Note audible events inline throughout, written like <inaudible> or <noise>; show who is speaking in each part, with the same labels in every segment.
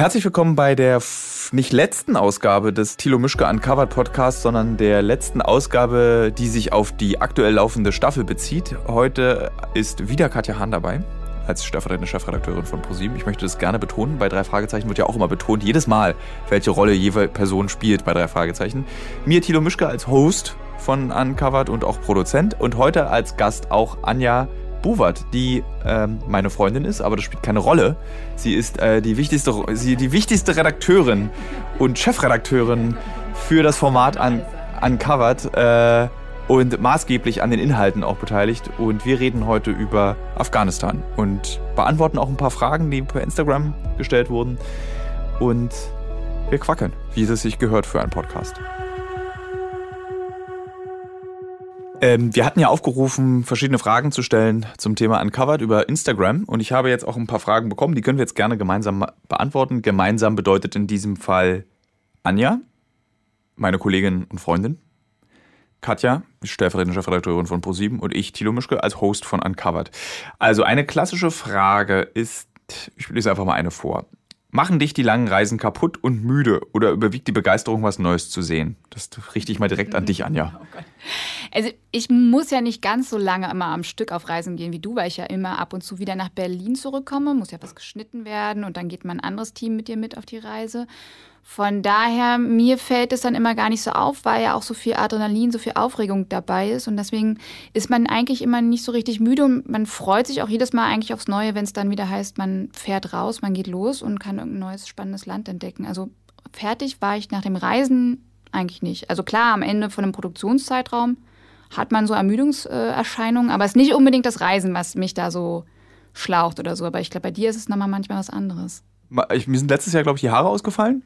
Speaker 1: Herzlich willkommen bei der nicht letzten Ausgabe des Thilo Mischke Uncovered Podcasts, sondern der letzten Ausgabe, die sich auf die aktuell laufende Staffel bezieht. Heute ist wieder Katja Hahn dabei als stellvertretende Chefredakteurin von ProSieben. Ich möchte das gerne betonen. Bei drei Fragezeichen wird ja auch immer betont, jedes Mal, welche Rolle jede Person spielt bei drei Fragezeichen. Mir Thilo Mischke als Host von Uncovered und auch Produzent und heute als Gast auch Anja Buwert, die ähm, meine Freundin ist, aber das spielt keine Rolle. Sie ist äh, die, wichtigste, sie, die wichtigste Redakteurin und Chefredakteurin für das Format Un Uncovered. Äh, und maßgeblich an den Inhalten auch beteiligt. Und wir reden heute über Afghanistan und beantworten auch ein paar Fragen, die per Instagram gestellt wurden. Und wir quacken, wie es sich gehört für einen Podcast. Ähm, wir hatten ja aufgerufen, verschiedene Fragen zu stellen zum Thema Uncovered über Instagram. Und ich habe jetzt auch ein paar Fragen bekommen, die können wir jetzt gerne gemeinsam beantworten. Gemeinsam bedeutet in diesem Fall Anja, meine Kollegin und Freundin. Katja, stellvertretende Chefredakteurin von ProSieben und ich, Thilo Mischke, als Host von Uncovered. Also eine klassische Frage ist, ich lese einfach mal eine vor. Machen dich die langen Reisen kaputt und müde oder überwiegt die Begeisterung, was Neues zu sehen? Das richte ich mal direkt an dich, Anja. <laughs> Oh
Speaker 2: also ich muss ja nicht ganz so lange immer am Stück auf Reisen gehen wie du, weil ich ja immer ab und zu wieder nach Berlin zurückkomme, muss ja was geschnitten werden und dann geht mal ein anderes Team mit dir mit auf die Reise. Von daher, mir fällt es dann immer gar nicht so auf, weil ja auch so viel Adrenalin, so viel Aufregung dabei ist. Und deswegen ist man eigentlich immer nicht so richtig müde und man freut sich auch jedes Mal eigentlich aufs Neue, wenn es dann wieder heißt, man fährt raus, man geht los und kann irgendein neues spannendes Land entdecken. Also fertig war ich nach dem Reisen eigentlich nicht. Also klar, am Ende von einem Produktionszeitraum hat man so Ermüdungserscheinungen, aber es ist nicht unbedingt das Reisen, was mich da so schlaucht oder so. Aber ich glaube, bei dir ist es nochmal manchmal was anderes.
Speaker 1: Ich, mir sind letztes Jahr, glaube ich, die Haare ausgefallen.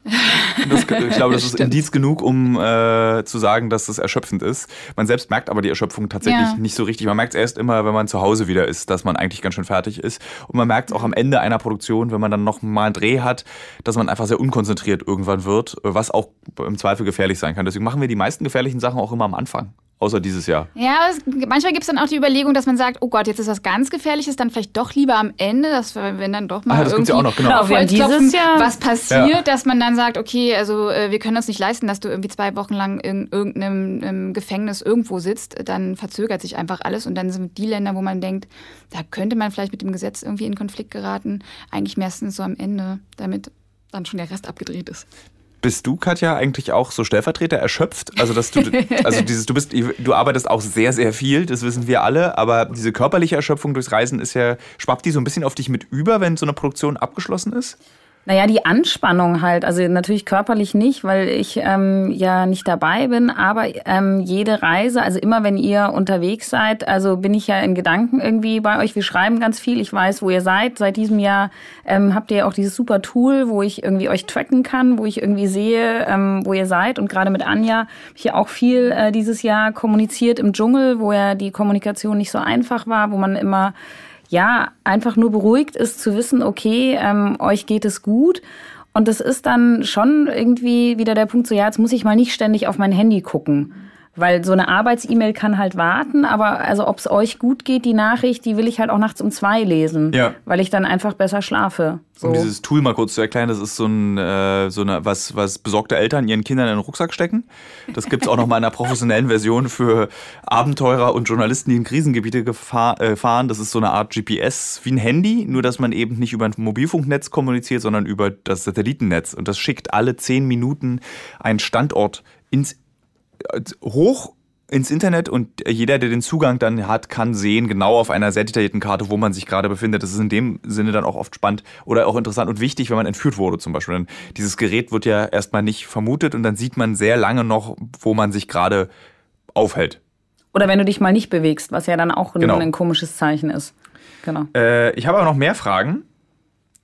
Speaker 1: Das, ich glaube, das <laughs> ist Indiz genug, um äh, zu sagen, dass das erschöpfend ist. Man selbst merkt aber die Erschöpfung tatsächlich ja. nicht so richtig. Man merkt es erst immer, wenn man zu Hause wieder ist, dass man eigentlich ganz schön fertig ist. Und man merkt es auch am Ende einer Produktion, wenn man dann noch mal einen Dreh hat, dass man einfach sehr unkonzentriert irgendwann wird, was auch im Zweifel gefährlich sein kann. Deswegen machen wir die meisten gefährlichen Sachen auch immer am Anfang. Außer dieses Jahr.
Speaker 2: Ja, es, manchmal gibt es dann auch die Überlegung, dass man sagt, oh Gott, jetzt ist was ganz Gefährliches, dann vielleicht doch lieber am Ende, dass wenn dann doch mal ah, das irgendwie ja auch noch, genau. auf dieses Jahr was passiert, ja. dass man dann sagt, okay, also äh, wir können uns nicht leisten, dass du irgendwie zwei Wochen lang in irgendeinem Gefängnis irgendwo sitzt, dann verzögert sich einfach alles und dann sind die Länder, wo man denkt, da könnte man vielleicht mit dem Gesetz irgendwie in Konflikt geraten, eigentlich meistens so am Ende, damit dann schon der Rest abgedreht ist.
Speaker 1: Bist du, Katja, eigentlich auch so Stellvertreter erschöpft? Also, dass du, also <laughs> dieses, du bist, du arbeitest auch sehr, sehr viel, das wissen wir alle, aber diese körperliche Erschöpfung durchs Reisen ist ja, schwappt die so ein bisschen auf dich mit über, wenn so eine Produktion abgeschlossen ist?
Speaker 3: Naja, die Anspannung halt, also natürlich körperlich nicht, weil ich ähm, ja nicht dabei bin, aber ähm, jede Reise, also immer wenn ihr unterwegs seid, also bin ich ja in Gedanken irgendwie bei euch. Wir schreiben ganz viel, ich weiß, wo ihr seid. Seit diesem Jahr ähm, habt ihr auch dieses super Tool, wo ich irgendwie euch tracken kann, wo ich irgendwie sehe, ähm, wo ihr seid. Und gerade mit Anja habe ich ja auch viel äh, dieses Jahr kommuniziert im Dschungel, wo ja die Kommunikation nicht so einfach war, wo man immer ja, einfach nur beruhigt ist zu wissen, okay, ähm, euch geht es gut. Und das ist dann schon irgendwie wieder der Punkt so, ja, jetzt muss ich mal nicht ständig auf mein Handy gucken. Weil so eine Arbeits-E-Mail kann halt warten, aber also ob es euch gut geht, die Nachricht, die will ich halt auch nachts um zwei lesen, ja. weil ich dann einfach besser schlafe.
Speaker 1: So. Um dieses Tool mal kurz zu erklären, das ist so ein äh, so eine was was besorgte Eltern ihren Kindern in den Rucksack stecken. Das gibt es auch noch mal in einer professionellen Version für Abenteurer und Journalisten, die in Krisengebiete gefahr, äh, fahren. Das ist so eine Art GPS wie ein Handy, nur dass man eben nicht über ein Mobilfunknetz kommuniziert, sondern über das Satellitennetz und das schickt alle zehn Minuten einen Standort ins hoch ins Internet und jeder, der den Zugang dann hat, kann sehen, genau auf einer sehr detaillierten Karte, wo man sich gerade befindet. Das ist in dem Sinne dann auch oft spannend oder auch interessant und wichtig, wenn man entführt wurde zum Beispiel. Denn dieses Gerät wird ja erstmal nicht vermutet und dann sieht man sehr lange noch, wo man sich gerade aufhält.
Speaker 3: Oder wenn du dich mal nicht bewegst, was ja dann auch genau. ein komisches Zeichen ist.
Speaker 1: Genau. Äh, ich habe aber noch mehr Fragen.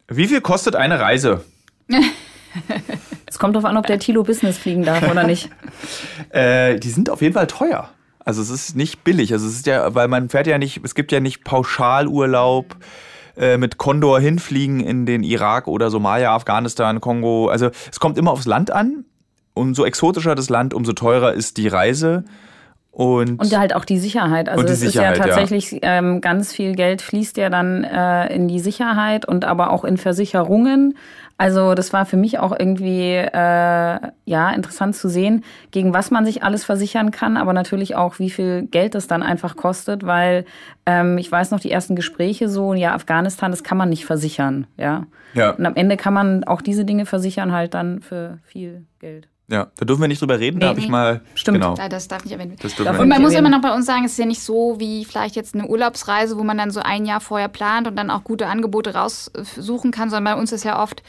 Speaker 1: Wie viel kostet eine Reise? <laughs> <laughs>
Speaker 3: Es kommt darauf an, ob der Tilo Business fliegen darf oder nicht. <laughs>
Speaker 1: äh, die sind auf jeden Fall teuer. Also es ist nicht billig. Also es ist ja, weil man fährt ja nicht, es gibt ja nicht Pauschalurlaub äh, mit Condor hinfliegen in den Irak oder Somalia, Afghanistan, Kongo. Also es kommt immer aufs Land an. Umso exotischer das Land, umso teurer ist die Reise. Und,
Speaker 3: und halt auch die Sicherheit. Also es ist ja tatsächlich, ja. Ähm, ganz viel Geld fließt ja dann äh, in die Sicherheit und aber auch in Versicherungen. Also das war für mich auch irgendwie äh, ja interessant zu sehen, gegen was man sich alles versichern kann, aber natürlich auch, wie viel Geld das dann einfach kostet, weil ähm, ich weiß noch die ersten Gespräche so, ja Afghanistan, das kann man nicht versichern, ja. ja. Und am Ende kann man auch diese Dinge versichern halt dann für viel Geld.
Speaker 1: Ja, da dürfen wir nicht drüber reden. Nee, da habe ich mal.
Speaker 3: Stimmt.
Speaker 2: Genau. Das darf nicht erwähnt werden. Und man muss immer noch bei uns sagen, es ist ja nicht so wie vielleicht jetzt eine Urlaubsreise, wo man dann so ein Jahr vorher plant und dann auch gute Angebote raussuchen kann, sondern bei uns ist ja oft,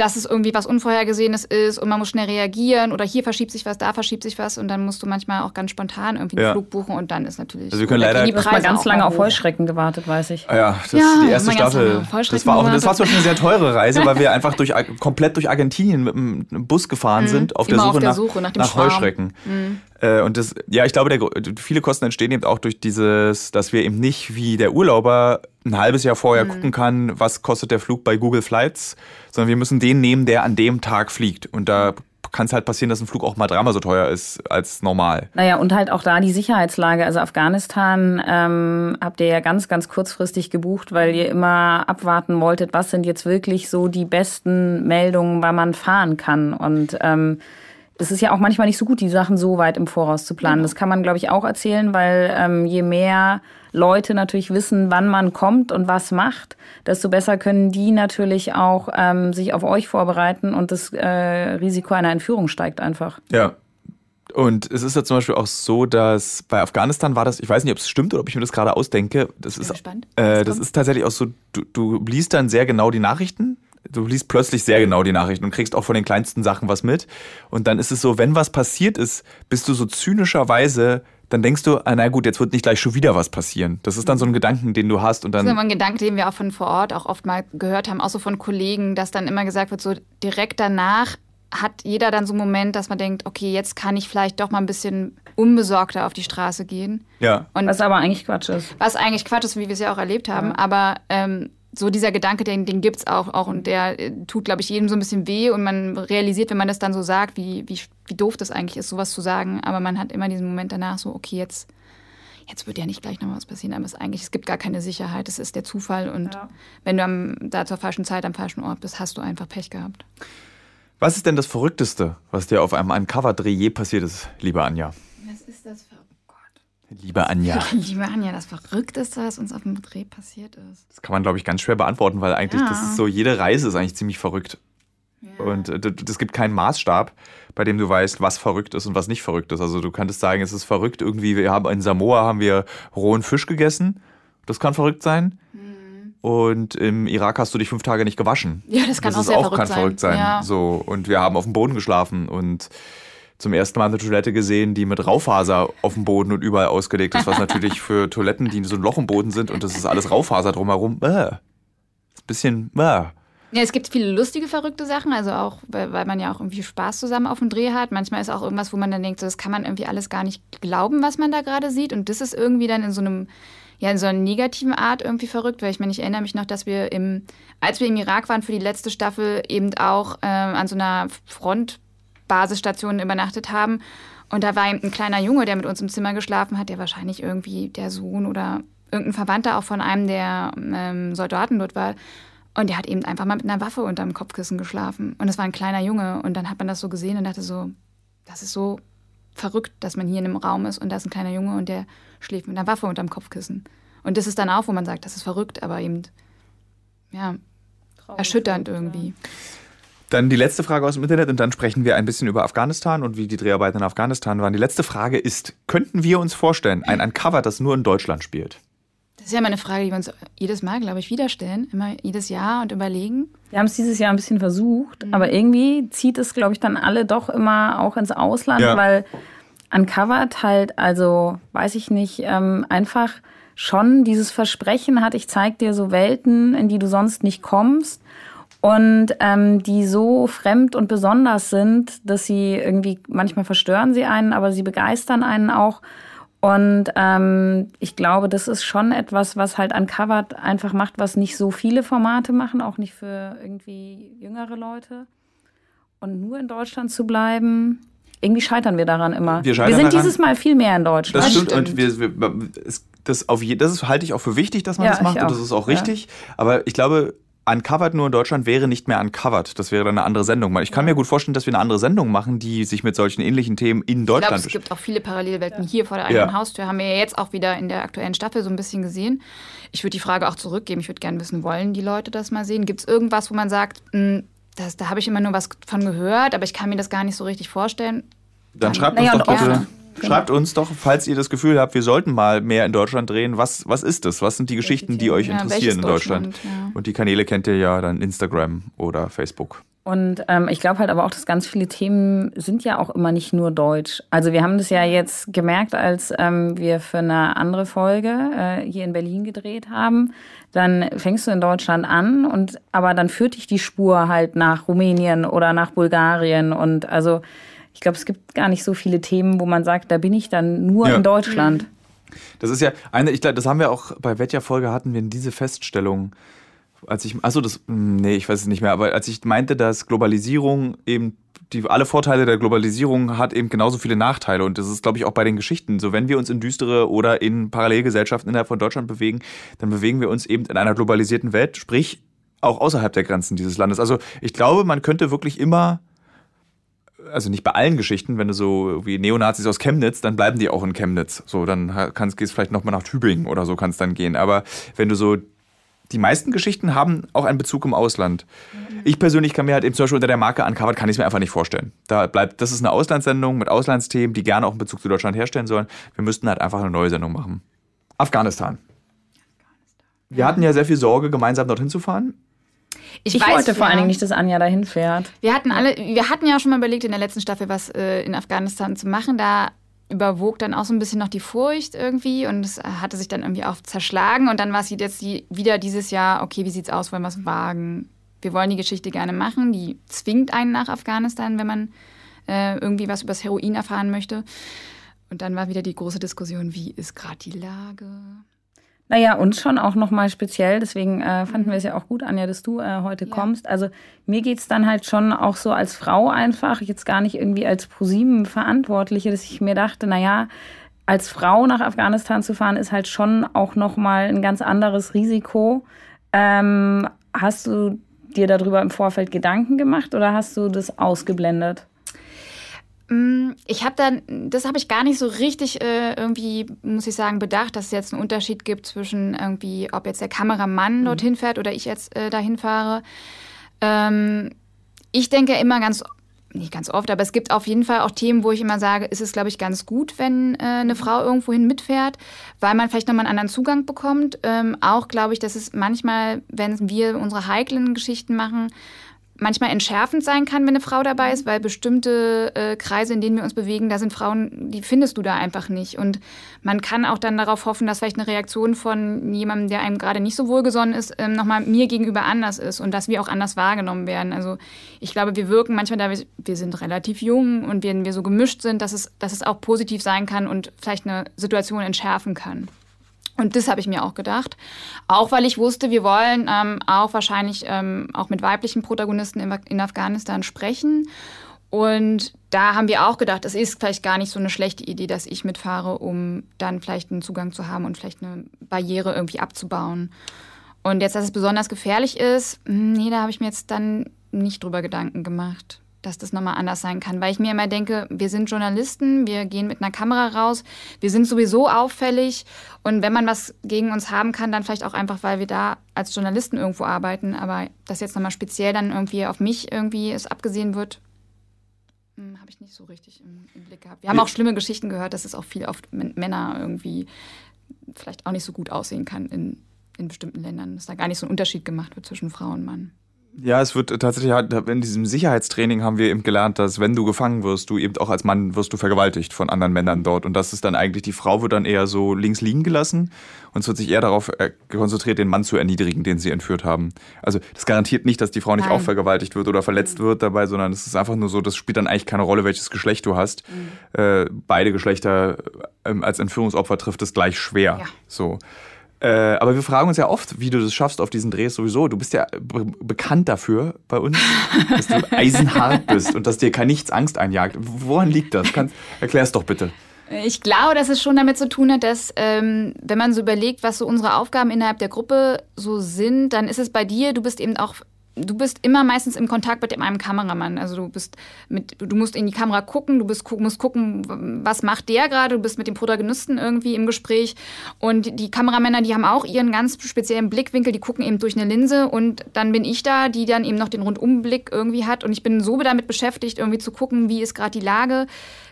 Speaker 2: dass es irgendwie was Unvorhergesehenes ist und man muss schnell reagieren oder hier verschiebt sich was, da verschiebt sich was und dann musst du manchmal auch ganz spontan irgendwie einen ja. Flug buchen und dann ist natürlich.
Speaker 1: Also wir können leider
Speaker 3: die Preise ganz lange auf Heuschrecken gewartet, weiß ich.
Speaker 1: Ah ja, das ja, ist die erste Staffel. Das war auch, das war zwar schon eine sehr teure Reise, <laughs> weil wir einfach durch komplett durch Argentinien mit einem Bus gefahren mhm. sind auf der, Suche, auf der Suche nach, nach, nach Heuschrecken. Mhm. Äh, und das, ja, ich glaube, der, viele Kosten entstehen eben auch durch dieses, dass wir eben nicht wie der Urlauber ein halbes Jahr vorher mhm. gucken kann, was kostet der Flug bei Google Flights, sondern wir müssen den nehmen, der an dem Tag fliegt. Und da kann es halt passieren, dass ein Flug auch mal dreimal so teuer ist als normal.
Speaker 3: Naja, und halt auch da die Sicherheitslage. Also Afghanistan ähm, habt ihr ja ganz, ganz kurzfristig gebucht, weil ihr immer abwarten wolltet, was sind jetzt wirklich so die besten Meldungen, weil man fahren kann. Und ähm, es ist ja auch manchmal nicht so gut, die Sachen so weit im Voraus zu planen. Genau. Das kann man, glaube ich, auch erzählen, weil ähm, je mehr Leute natürlich wissen, wann man kommt und was macht, desto besser können die natürlich auch ähm, sich auf euch vorbereiten und das äh, Risiko einer Entführung steigt einfach.
Speaker 1: Ja. Und es ist ja zum Beispiel auch so, dass bei Afghanistan war das, ich weiß nicht, ob es stimmt oder ob ich mir das gerade ausdenke. Das ist, äh, das ist tatsächlich auch so, du, du liest dann sehr genau die Nachrichten du liest plötzlich sehr genau die Nachrichten und kriegst auch von den kleinsten Sachen was mit. Und dann ist es so, wenn was passiert ist, bist du so zynischerweise, dann denkst du, ah, na gut, jetzt wird nicht gleich schon wieder was passieren. Das ist dann so ein Gedanken, den du hast. Und dann
Speaker 2: das ist immer ein Gedanke, den wir auch von vor Ort auch oft mal gehört haben, auch so von Kollegen, dass dann immer gesagt wird, so direkt danach hat jeder dann so einen Moment, dass man denkt, okay, jetzt kann ich vielleicht doch mal ein bisschen unbesorgter auf die Straße gehen.
Speaker 1: Ja.
Speaker 3: Und was aber eigentlich Quatsch ist.
Speaker 2: Was eigentlich Quatsch ist, wie wir es ja auch erlebt haben. Ja. Aber ähm, so dieser Gedanke, den, den gibt es auch, auch und der äh, tut, glaube ich, jedem so ein bisschen weh und man realisiert, wenn man das dann so sagt, wie, wie, wie doof das eigentlich ist, sowas zu sagen. Aber man hat immer diesen Moment danach so, okay, jetzt, jetzt wird ja nicht gleich noch was passieren, aber es eigentlich, es gibt gar keine Sicherheit, es ist der Zufall und ja. wenn du am, da zur falschen Zeit am falschen Ort bist, hast du einfach Pech gehabt.
Speaker 1: Was ist denn das Verrückteste, was dir auf einem Uncover-Dreh je passiert ist, liebe Anja?
Speaker 2: Was ist das für
Speaker 1: Liebe Anja. <laughs>
Speaker 2: Liebe Anja, das Verrückteste, was uns auf dem Dreh passiert ist.
Speaker 1: Das kann man, glaube ich, ganz schwer beantworten, weil eigentlich ja. das ist so, jede Reise ist eigentlich ziemlich verrückt. Ja. Und es gibt keinen Maßstab, bei dem du weißt, was verrückt ist und was nicht verrückt ist. Also du könntest sagen, es ist verrückt irgendwie, wir haben in Samoa haben wir rohen Fisch gegessen. Das kann verrückt sein. Mhm. Und im Irak hast du dich fünf Tage nicht gewaschen.
Speaker 2: Ja, das kann
Speaker 1: das
Speaker 2: auch sehr
Speaker 1: auch
Speaker 2: verrückt
Speaker 1: kann
Speaker 2: sein.
Speaker 1: verrückt sein. Ja. So, und wir haben auf dem Boden geschlafen und zum ersten Mal eine Toilette gesehen, die mit Raufaser auf dem Boden und überall ausgelegt ist, was <laughs> natürlich für Toiletten, die so ein Loch im Boden sind und das ist alles Raufaser drumherum, äh, ist ein bisschen, äh. Ja,
Speaker 2: es gibt viele lustige, verrückte Sachen, also auch, weil man ja auch irgendwie Spaß zusammen auf dem Dreh hat. Manchmal ist auch irgendwas, wo man dann denkt, so, das kann man irgendwie alles gar nicht glauben, was man da gerade sieht. Und das ist irgendwie dann in so einem, ja, in so einer negativen Art irgendwie verrückt, weil ich meine, ich erinnere mich noch, dass wir im, als wir im Irak waren für die letzte Staffel, eben auch äh, an so einer Front Basisstationen übernachtet haben. Und da war ein kleiner Junge, der mit uns im Zimmer geschlafen hat, der wahrscheinlich irgendwie der Sohn oder irgendein Verwandter auch von einem der ähm, Soldaten dort war. Und der hat eben einfach mal mit einer Waffe unterm Kopfkissen geschlafen. Und es war ein kleiner Junge. Und dann hat man das so gesehen und dachte so, das ist so verrückt, dass man hier in einem Raum ist und da ist ein kleiner Junge und der schläft mit einer Waffe unterm Kopfkissen. Und das ist dann auch, wo man sagt, das ist verrückt, aber eben, ja, erschütternd irgendwie.
Speaker 1: Dann die letzte Frage aus dem Internet und dann sprechen wir ein bisschen über Afghanistan und wie die Dreharbeiten in Afghanistan waren. Die letzte Frage ist, könnten wir uns vorstellen, ein Uncover, das nur in Deutschland spielt?
Speaker 2: Das ist ja immer eine Frage, die wir uns jedes Mal, glaube ich, wieder stellen, immer jedes Jahr und überlegen.
Speaker 3: Wir haben es dieses Jahr ein bisschen versucht, mhm. aber irgendwie zieht es, glaube ich, dann alle doch immer auch ins Ausland, ja. weil Uncovered halt, also weiß ich nicht, ähm, einfach schon dieses Versprechen hat, ich zeig dir so Welten, in die du sonst nicht kommst und ähm, die so fremd und besonders sind, dass sie irgendwie, manchmal verstören sie einen, aber sie begeistern einen auch. Und ähm, ich glaube, das ist schon etwas, was halt Uncovered einfach macht, was nicht so viele Formate machen, auch nicht für irgendwie jüngere Leute. Und nur in Deutschland zu bleiben. irgendwie scheitern wir daran immer. Wir, wir sind daran. dieses Mal viel mehr in Deutschland.
Speaker 1: Das stimmt, und wir, wir, das, auf je, das halte ich auch für wichtig, dass man ja, das macht und das ist auch richtig. Ja. Aber ich glaube, Uncovered nur in Deutschland wäre nicht mehr Uncovered. Das wäre dann eine andere Sendung. Ich kann mir gut vorstellen, dass wir eine andere Sendung machen, die sich mit solchen ähnlichen Themen in Deutschland. Ich
Speaker 2: glaube, es gibt auch viele Parallelwelten. Hier vor der eigenen ja. Haustür haben wir ja jetzt auch wieder in der aktuellen Staffel so ein bisschen gesehen. Ich würde die Frage auch zurückgeben. Ich würde gerne wissen, wollen die Leute das mal sehen? Gibt es irgendwas, wo man sagt, hm, das, da habe ich immer nur was von gehört, aber ich kann mir das gar nicht so richtig vorstellen?
Speaker 1: Dann, dann schreibt uns doch bitte. Genau. Schreibt uns doch, falls ihr das Gefühl habt, wir sollten mal mehr in Deutschland drehen. Was, was ist das? Was sind die Geschichten, die euch interessieren in Deutschland? Deutschland? Ja. Und die Kanäle kennt ihr ja dann Instagram oder Facebook.
Speaker 3: Und ähm, ich glaube halt aber auch, dass ganz viele Themen sind ja auch immer nicht nur deutsch. Also wir haben das ja jetzt gemerkt, als ähm, wir für eine andere Folge äh, hier in Berlin gedreht haben. Dann fängst du in Deutschland an und aber dann führt dich die Spur halt nach Rumänien oder nach Bulgarien und also ich glaube, es gibt gar nicht so viele Themen, wo man sagt, da bin ich dann nur ja. in Deutschland.
Speaker 1: Das ist ja eine, ich glaube, das haben wir auch bei welcher Folge hatten wir diese Feststellung, als ich, achso, das, nee, ich weiß es nicht mehr, aber als ich meinte, dass Globalisierung eben die, alle Vorteile der Globalisierung hat eben genauso viele Nachteile. Und das ist, glaube ich, auch bei den Geschichten. So, wenn wir uns in düstere oder in Parallelgesellschaften innerhalb von Deutschland bewegen, dann bewegen wir uns eben in einer globalisierten Welt, sprich auch außerhalb der Grenzen dieses Landes. Also ich glaube, man könnte wirklich immer also nicht bei allen Geschichten, wenn du so wie Neonazis aus Chemnitz, dann bleiben die auch in Chemnitz. So, dann kannst, gehst vielleicht nochmal nach Tübingen oder so kannst dann gehen. Aber wenn du so, die meisten Geschichten haben auch einen Bezug im Ausland. Ich persönlich kann mir halt eben zum Beispiel unter der Marke Uncovered kann ich es mir einfach nicht vorstellen. Da bleibt, das ist eine Auslandssendung mit Auslandsthemen, die gerne auch einen Bezug zu Deutschland herstellen sollen. Wir müssten halt einfach eine neue Sendung machen. Afghanistan. Wir hatten ja sehr viel Sorge, gemeinsam dorthin zu fahren.
Speaker 3: Ich, ich weiß, wollte vor allen Dingen nicht, dass Anja dahin fährt.
Speaker 2: Wir hatten alle, wir hatten ja schon mal überlegt, in der letzten Staffel was äh, in Afghanistan zu machen. Da überwog dann auch so ein bisschen noch die Furcht irgendwie und es hatte sich dann irgendwie auch zerschlagen. Und dann war es jetzt die, wieder dieses Jahr, okay, wie sieht's aus, wollen wir es wagen? Wir wollen die Geschichte gerne machen. Die zwingt einen nach Afghanistan, wenn man äh, irgendwie was übers Heroin erfahren möchte. Und dann war wieder die große Diskussion, wie ist gerade die Lage?
Speaker 3: Naja, uns schon auch nochmal speziell. Deswegen äh, fanden wir es ja auch gut, Anja, dass du äh, heute ja. kommst. Also mir geht's dann halt schon auch so als Frau einfach, jetzt gar nicht irgendwie als ProSieben-Verantwortliche, dass ich mir dachte, naja, als Frau nach Afghanistan zu fahren, ist halt schon auch nochmal ein ganz anderes Risiko. Ähm, hast du dir darüber im Vorfeld Gedanken gemacht oder hast du das ausgeblendet?
Speaker 2: Mm, ich habe dann, das habe ich gar nicht so richtig äh, irgendwie, muss ich sagen, bedacht, dass es jetzt einen Unterschied gibt zwischen irgendwie, ob jetzt der Kameramann mhm. dorthin fährt oder ich jetzt äh, dahin fahre. Ähm, ich denke immer ganz, nicht ganz oft, aber es gibt auf jeden Fall auch Themen, wo ich immer sage, ist es, glaube ich, ganz gut, wenn äh, eine Frau irgendwohin mitfährt, weil man vielleicht nochmal einen anderen Zugang bekommt. Ähm, auch glaube ich, dass es manchmal, wenn wir unsere heiklen Geschichten machen, manchmal entschärfend sein kann, wenn eine Frau dabei ist, weil bestimmte äh, Kreise, in denen wir uns bewegen, da sind Frauen, die findest du da einfach nicht. Und man kann auch dann darauf hoffen, dass vielleicht eine Reaktion von jemandem, der einem gerade nicht so wohlgesonnen ist, ähm, nochmal mir gegenüber anders ist und dass wir auch anders wahrgenommen werden. Also ich glaube, wir wirken manchmal da, wir sind relativ jung und wenn wir so gemischt sind, dass es, dass es auch positiv sein kann und vielleicht eine Situation entschärfen kann. Und das habe ich mir auch gedacht. Auch weil ich wusste, wir wollen ähm, auch wahrscheinlich ähm, auch mit weiblichen Protagonisten in, in, Afghanistan sprechen. Und da haben wir auch gedacht, es ist vielleicht gar nicht so eine schlechte Idee, dass ich mitfahre, um dann vielleicht einen Zugang zu haben und vielleicht eine Barriere irgendwie abzubauen. Und jetzt, dass es besonders gefährlich ist, hm, nee, da habe ich mir jetzt dann nicht drüber Gedanken gemacht dass das nochmal anders sein kann. Weil ich mir immer denke, wir sind Journalisten, wir gehen mit einer Kamera raus, wir sind sowieso auffällig und wenn man was gegen uns haben kann, dann vielleicht auch einfach, weil wir da als Journalisten irgendwo arbeiten. Aber dass jetzt nochmal speziell dann irgendwie auf mich irgendwie es abgesehen wird, hm, habe ich nicht so richtig im, im, Blick gehabt. Wir haben auch schlimme Geschichten gehört, dass es auch viel oft Männer irgendwie vielleicht auch nicht so gut aussehen kann in, in bestimmten Ländern, dass da gar nicht so ein Unterschied gemacht wird zwischen Frau und Mann.
Speaker 1: Ja, es wird tatsächlich, in diesem Sicherheitstraining haben wir eben gelernt, dass wenn du gefangen wirst, du eben auch als Mann wirst du vergewaltigt von anderen Männern dort. Und das ist dann eigentlich, die Frau wird dann eher so links liegen gelassen und es wird sich eher darauf äh, konzentriert, den Mann zu erniedrigen, den sie entführt haben. Also das garantiert nicht, dass die Frau nicht Nein. auch vergewaltigt wird oder verletzt wird dabei, sondern es ist einfach nur so, das spielt dann eigentlich keine Rolle, welches Geschlecht du hast. Mhm. Äh, beide Geschlechter äh, als Entführungsopfer trifft es gleich schwer. Ja. So. Äh, aber wir fragen uns ja oft, wie du das schaffst auf diesen Drehs sowieso. Du bist ja be bekannt dafür bei uns, dass du <laughs> eisenhart bist und dass dir kein nichts Angst einjagt. Woran liegt das? Erklär es doch bitte.
Speaker 2: Ich glaube, dass es schon damit zu tun hat, dass ähm, wenn man so überlegt, was so unsere Aufgaben innerhalb der Gruppe so sind, dann ist es bei dir, du bist eben auch du bist immer meistens im Kontakt mit einem Kameramann. Also du bist mit, du musst in die Kamera gucken, du bist, musst gucken, was macht der gerade, du bist mit dem Protagonisten irgendwie im Gespräch. Und die Kameramänner, die haben auch ihren ganz speziellen Blickwinkel, die gucken eben durch eine Linse und dann bin ich da, die dann eben noch den Rundumblick irgendwie hat. Und ich bin so damit beschäftigt, irgendwie zu gucken, wie ist gerade die Lage,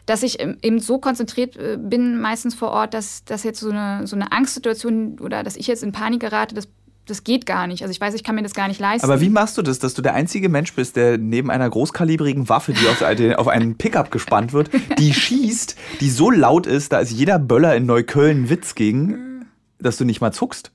Speaker 2: dass ich eben so konzentriert äh, bin, meistens vor Ort, dass, dass jetzt so eine, so eine Angstsituation oder dass ich jetzt in Panik gerate, das das geht gar nicht. Also ich weiß, ich kann mir das gar nicht leisten.
Speaker 1: Aber wie machst du das, dass du der einzige Mensch bist, der neben einer großkalibrigen Waffe, die auf, auf einen Pickup gespannt wird, die <laughs> schießt, die so laut ist, da ist jeder Böller in Neukölln Witz gegen, dass du nicht mal zuckst?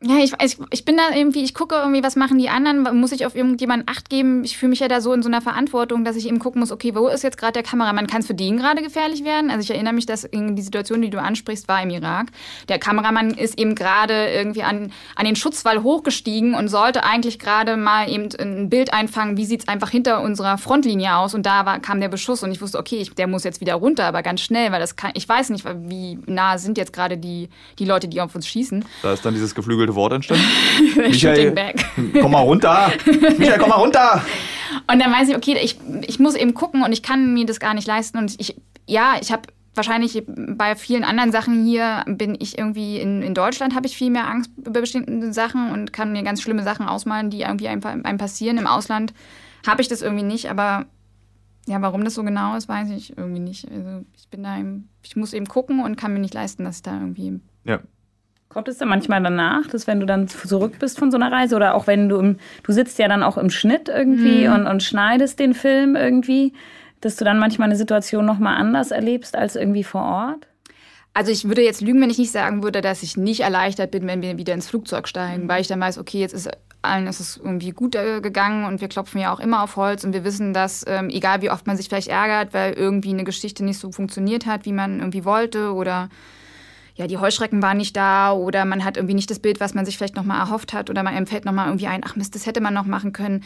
Speaker 2: Ja, ich, ich, ich bin da irgendwie, ich gucke irgendwie, was machen die anderen, muss ich auf irgendjemanden Acht geben? Ich fühle mich ja da so in so einer Verantwortung, dass ich eben gucken muss, okay, wo ist jetzt gerade der Kameramann? Kann es für den gerade gefährlich werden? Also ich erinnere mich, dass die Situation, die du ansprichst, war im Irak. Der Kameramann ist eben gerade irgendwie an, an den Schutzwall hochgestiegen und sollte eigentlich gerade mal eben ein Bild einfangen, wie sieht es einfach hinter unserer Frontlinie aus? Und da war, kam der Beschuss und ich wusste, okay, ich, der muss jetzt wieder runter, aber ganz schnell, weil das kann, ich weiß nicht, wie nah sind jetzt gerade die, die Leute, die auf uns schießen.
Speaker 1: Da ist dann dieses geflügelte geflügelte Wort entstanden. <laughs> Michael, komm mal runter. Michael, komm mal runter.
Speaker 2: Und dann weiß ich, okay, ich, ich muss eben gucken und ich kann mir das gar nicht leisten. Und ich, ja, ich habe wahrscheinlich bei vielen anderen Sachen hier bin ich irgendwie in, in Deutschland habe ich viel mehr Angst über bestimmte Sachen und kann mir ganz schlimme Sachen ausmalen, die irgendwie einfach einem passieren. Im Ausland habe ich das irgendwie nicht, aber ja, warum das so genau ist, weiß ich irgendwie nicht. Also ich bin da, eben, ich muss eben gucken und kann mir nicht leisten, dass ich da irgendwie
Speaker 1: ja.
Speaker 3: Kommt es dann manchmal danach, dass wenn du dann zurück bist von so einer Reise oder auch wenn du im, du sitzt ja dann auch im Schnitt irgendwie mhm. und, und schneidest den Film irgendwie, dass du dann manchmal eine Situation nochmal anders erlebst als irgendwie vor Ort?
Speaker 2: Also ich würde jetzt lügen, wenn ich nicht sagen würde, dass ich nicht erleichtert bin, wenn wir wieder ins Flugzeug steigen, weil ich dann weiß, okay, jetzt ist allen ist es irgendwie gut äh, gegangen und wir klopfen ja auch immer auf Holz und wir wissen, dass ähm, egal wie oft man sich vielleicht ärgert, weil irgendwie eine Geschichte nicht so funktioniert hat, wie man irgendwie wollte oder ja, die Heuschrecken waren nicht da oder man hat irgendwie nicht das Bild, was man sich vielleicht nochmal erhofft hat oder man fällt nochmal irgendwie ein, ach Mist, das hätte man noch machen können.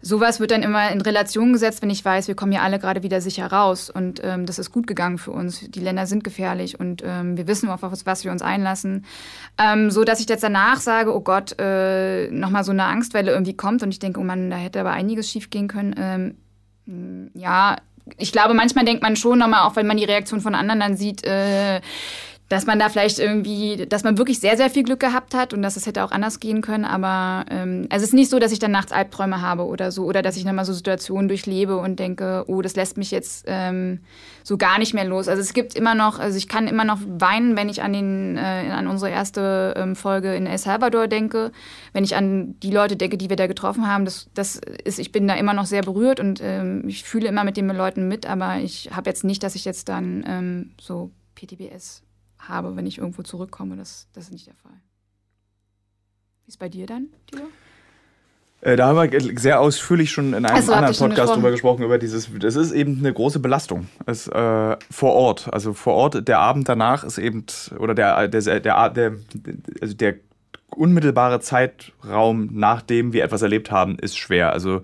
Speaker 2: Sowas wird dann immer in Relation gesetzt, wenn ich weiß, wir kommen ja alle gerade wieder sicher raus und ähm, das ist gut gegangen für uns. Die Länder sind gefährlich und ähm, wir wissen, auf was wir uns einlassen. Ähm, so dass ich jetzt danach sage, oh Gott, äh, nochmal so eine Angstwelle irgendwie kommt und ich denke, oh Mann, da hätte aber einiges schief gehen können. Ähm, ja, ich glaube, manchmal denkt man schon nochmal, auch wenn man die Reaktion von anderen dann sieht, äh, dass man da vielleicht irgendwie, dass man wirklich sehr, sehr viel Glück gehabt hat und dass es hätte auch anders gehen können. Aber ähm, also es ist nicht so, dass ich dann nachts Albträume habe oder so oder dass ich dann mal so Situationen durchlebe und denke, oh, das lässt mich jetzt ähm, so gar nicht mehr los. Also es gibt immer noch, also ich kann immer noch weinen, wenn ich an den äh, an unsere erste ähm, Folge in El Salvador denke, wenn ich an die Leute denke, die wir da getroffen haben. Das, das ist, ich bin da immer noch sehr berührt und ähm, ich fühle immer mit den Leuten mit, aber ich habe jetzt nicht, dass ich jetzt dann ähm, so PTBS habe, wenn ich irgendwo zurückkomme. Das, das ist nicht der Fall. Wie ist bei dir dann, Tilo?
Speaker 1: Äh, da haben wir sehr ausführlich schon in einem also, anderen Podcast drüber gesprochen, über dieses, das ist eben eine große Belastung. Es, äh, vor Ort, also vor Ort, der Abend danach ist eben, oder der, der, der, der, der, also der unmittelbare Zeitraum, nachdem wir etwas erlebt haben, ist schwer. Also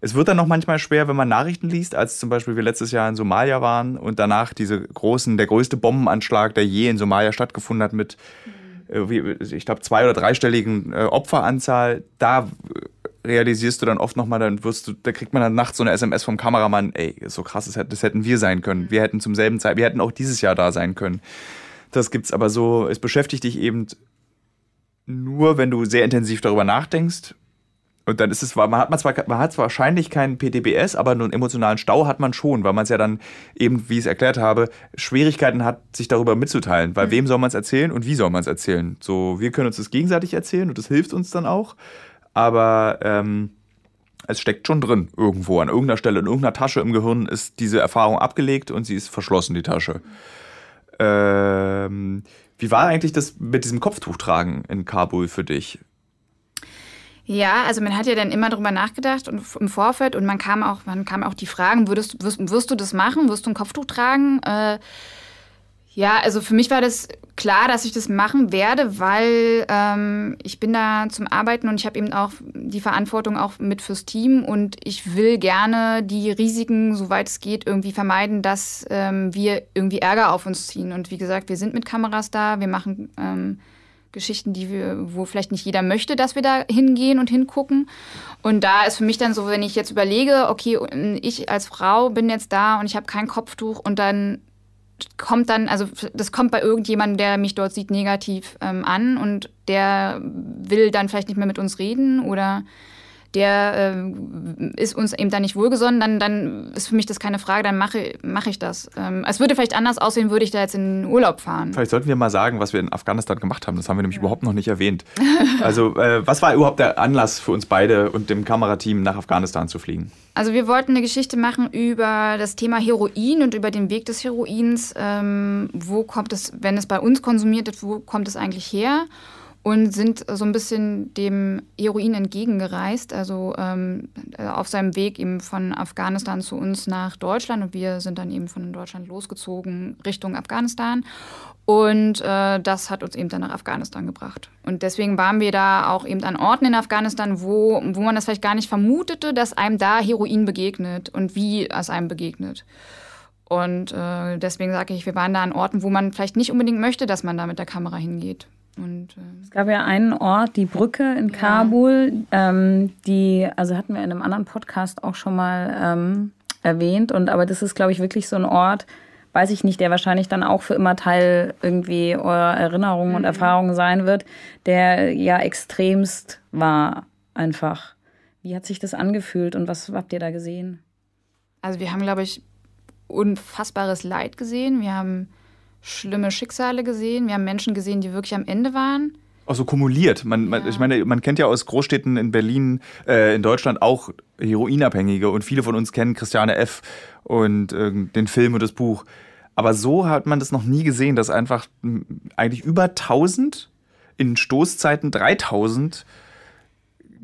Speaker 1: es wird dann noch manchmal schwer, wenn man Nachrichten liest, als zum Beispiel wir letztes Jahr in Somalia waren und danach diese großen, der größte Bombenanschlag, der je in Somalia stattgefunden hat, mit, mhm. ich glaube, zwei- oder dreistelligen äh, Opferanzahl. Da realisierst du dann oft nochmal, dann wirst du, da kriegt man dann nachts so eine SMS vom Kameramann, ey, so krass, das hätten wir sein können. Mhm. Wir hätten zum selben Zeit, wir hätten auch dieses Jahr da sein können. Das gibt's aber so, es beschäftigt dich eben nur, wenn du sehr intensiv darüber nachdenkst und dann ist es, man hat man zwar, man hat wahrscheinlich keinen PTBS, aber einen emotionalen Stau hat man schon, weil man es ja dann eben, wie ich es erklärt habe, Schwierigkeiten hat, sich darüber mitzuteilen. Weil mhm. wem soll man es erzählen und wie soll man es erzählen? So, wir können uns das gegenseitig erzählen und das hilft uns dann auch. Aber ähm, es steckt schon drin irgendwo an irgendeiner Stelle, in irgendeiner Tasche im Gehirn ist diese Erfahrung abgelegt und sie ist verschlossen, die Tasche. Ähm, wie war eigentlich das mit diesem Kopftuchtragen in Kabul für dich?
Speaker 2: Ja, also man hat ja dann immer darüber nachgedacht und im Vorfeld und man kam auch, man kam auch die Fragen, würdest, wirst, wirst du das machen? Wirst du ein Kopftuch tragen? Äh, Ja, also für mich war das klar, dass ich das machen werde, weil ähm, ich bin da zum Arbeiten und ich habe eben auch die Verantwortung auch mit fürs Team und ich will gerne die Risiken, soweit es geht, irgendwie vermeiden, dass ähm, wir irgendwie Ärger auf uns ziehen. Und wie gesagt, wir sind mit Kameras da, wir machen ähm, Geschichten, die wir, wo vielleicht nicht jeder möchte, dass wir da hingehen und hingucken. Und da ist für mich dann so, wenn ich jetzt überlege, okay, ich als Frau bin jetzt da und ich habe kein Kopftuch und dann kommt dann, also das kommt bei irgendjemandem, der mich dort sieht, negativ ähm, an und der will dann vielleicht nicht mehr mit uns reden oder der äh, ist uns eben dann nicht wohlgesonnen, dann, dann ist für mich das keine Frage, dann mache, mache ich das. Ähm, es würde vielleicht anders aussehen, würde ich da jetzt in den Urlaub fahren.
Speaker 1: Vielleicht sollten wir mal sagen, was wir in Afghanistan gemacht haben. Das haben wir nämlich ja. überhaupt noch nicht erwähnt. <laughs> Also, äh, was war überhaupt der Anlass für uns beide und dem Kamerateam nach Afghanistan zu fliegen?
Speaker 2: Also, wir wollten eine Geschichte machen über das Thema Heroin und über den Weg des Heroins. Ähm, wo kommt es, wenn es bei uns konsumiert wird, wo kommt es eigentlich her? Und sind so ein bisschen dem Heroin entgegengereist, also ähm, auf seinem Weg eben von Afghanistan zu uns nach Deutschland und wir sind dann eben von Deutschland losgezogen Richtung Afghanistan und äh, das hat uns eben dann nach Afghanistan gebracht. Und deswegen waren wir da auch eben an Orten in Afghanistan, wo, wo man das vielleicht gar nicht vermutete, dass einem da Heroin begegnet und wie es einem begegnet. Und äh, deswegen sage ich, wir waren da an Orten, wo man vielleicht nicht unbedingt möchte, dass man da mit der Kamera hingeht.
Speaker 3: Und, äh, es gab ja einen Ort, die Brücke in ja. Kabul, ähm, die, also hatten wir in einem anderen Podcast auch schon mal ähm, erwähnt. Und aber das ist, glaube ich, wirklich so ein Ort, weiß ich nicht, der wahrscheinlich dann auch für immer Teil irgendwie eurer Erinnerungen mhm. und Erfahrungen sein wird, der ja extremst war einfach. Wie hat sich das angefühlt und was habt ihr da gesehen?
Speaker 2: Also wir haben, glaube ich, unfassbares Leid gesehen. Wir haben schlimme Schicksale gesehen. Wir haben Menschen gesehen, die wirklich am Ende waren.
Speaker 1: Also kumuliert. Man, man, Ich meine, man kennt ja aus Großstädten in Berlin, äh, in Deutschland auch Heroinabhängige und viele von uns kennen Christiane F. und äh, den Film und das Buch. Aber so hat man das noch nie gesehen, dass einfach eigentlich über 1000 in Stoßzeiten 3000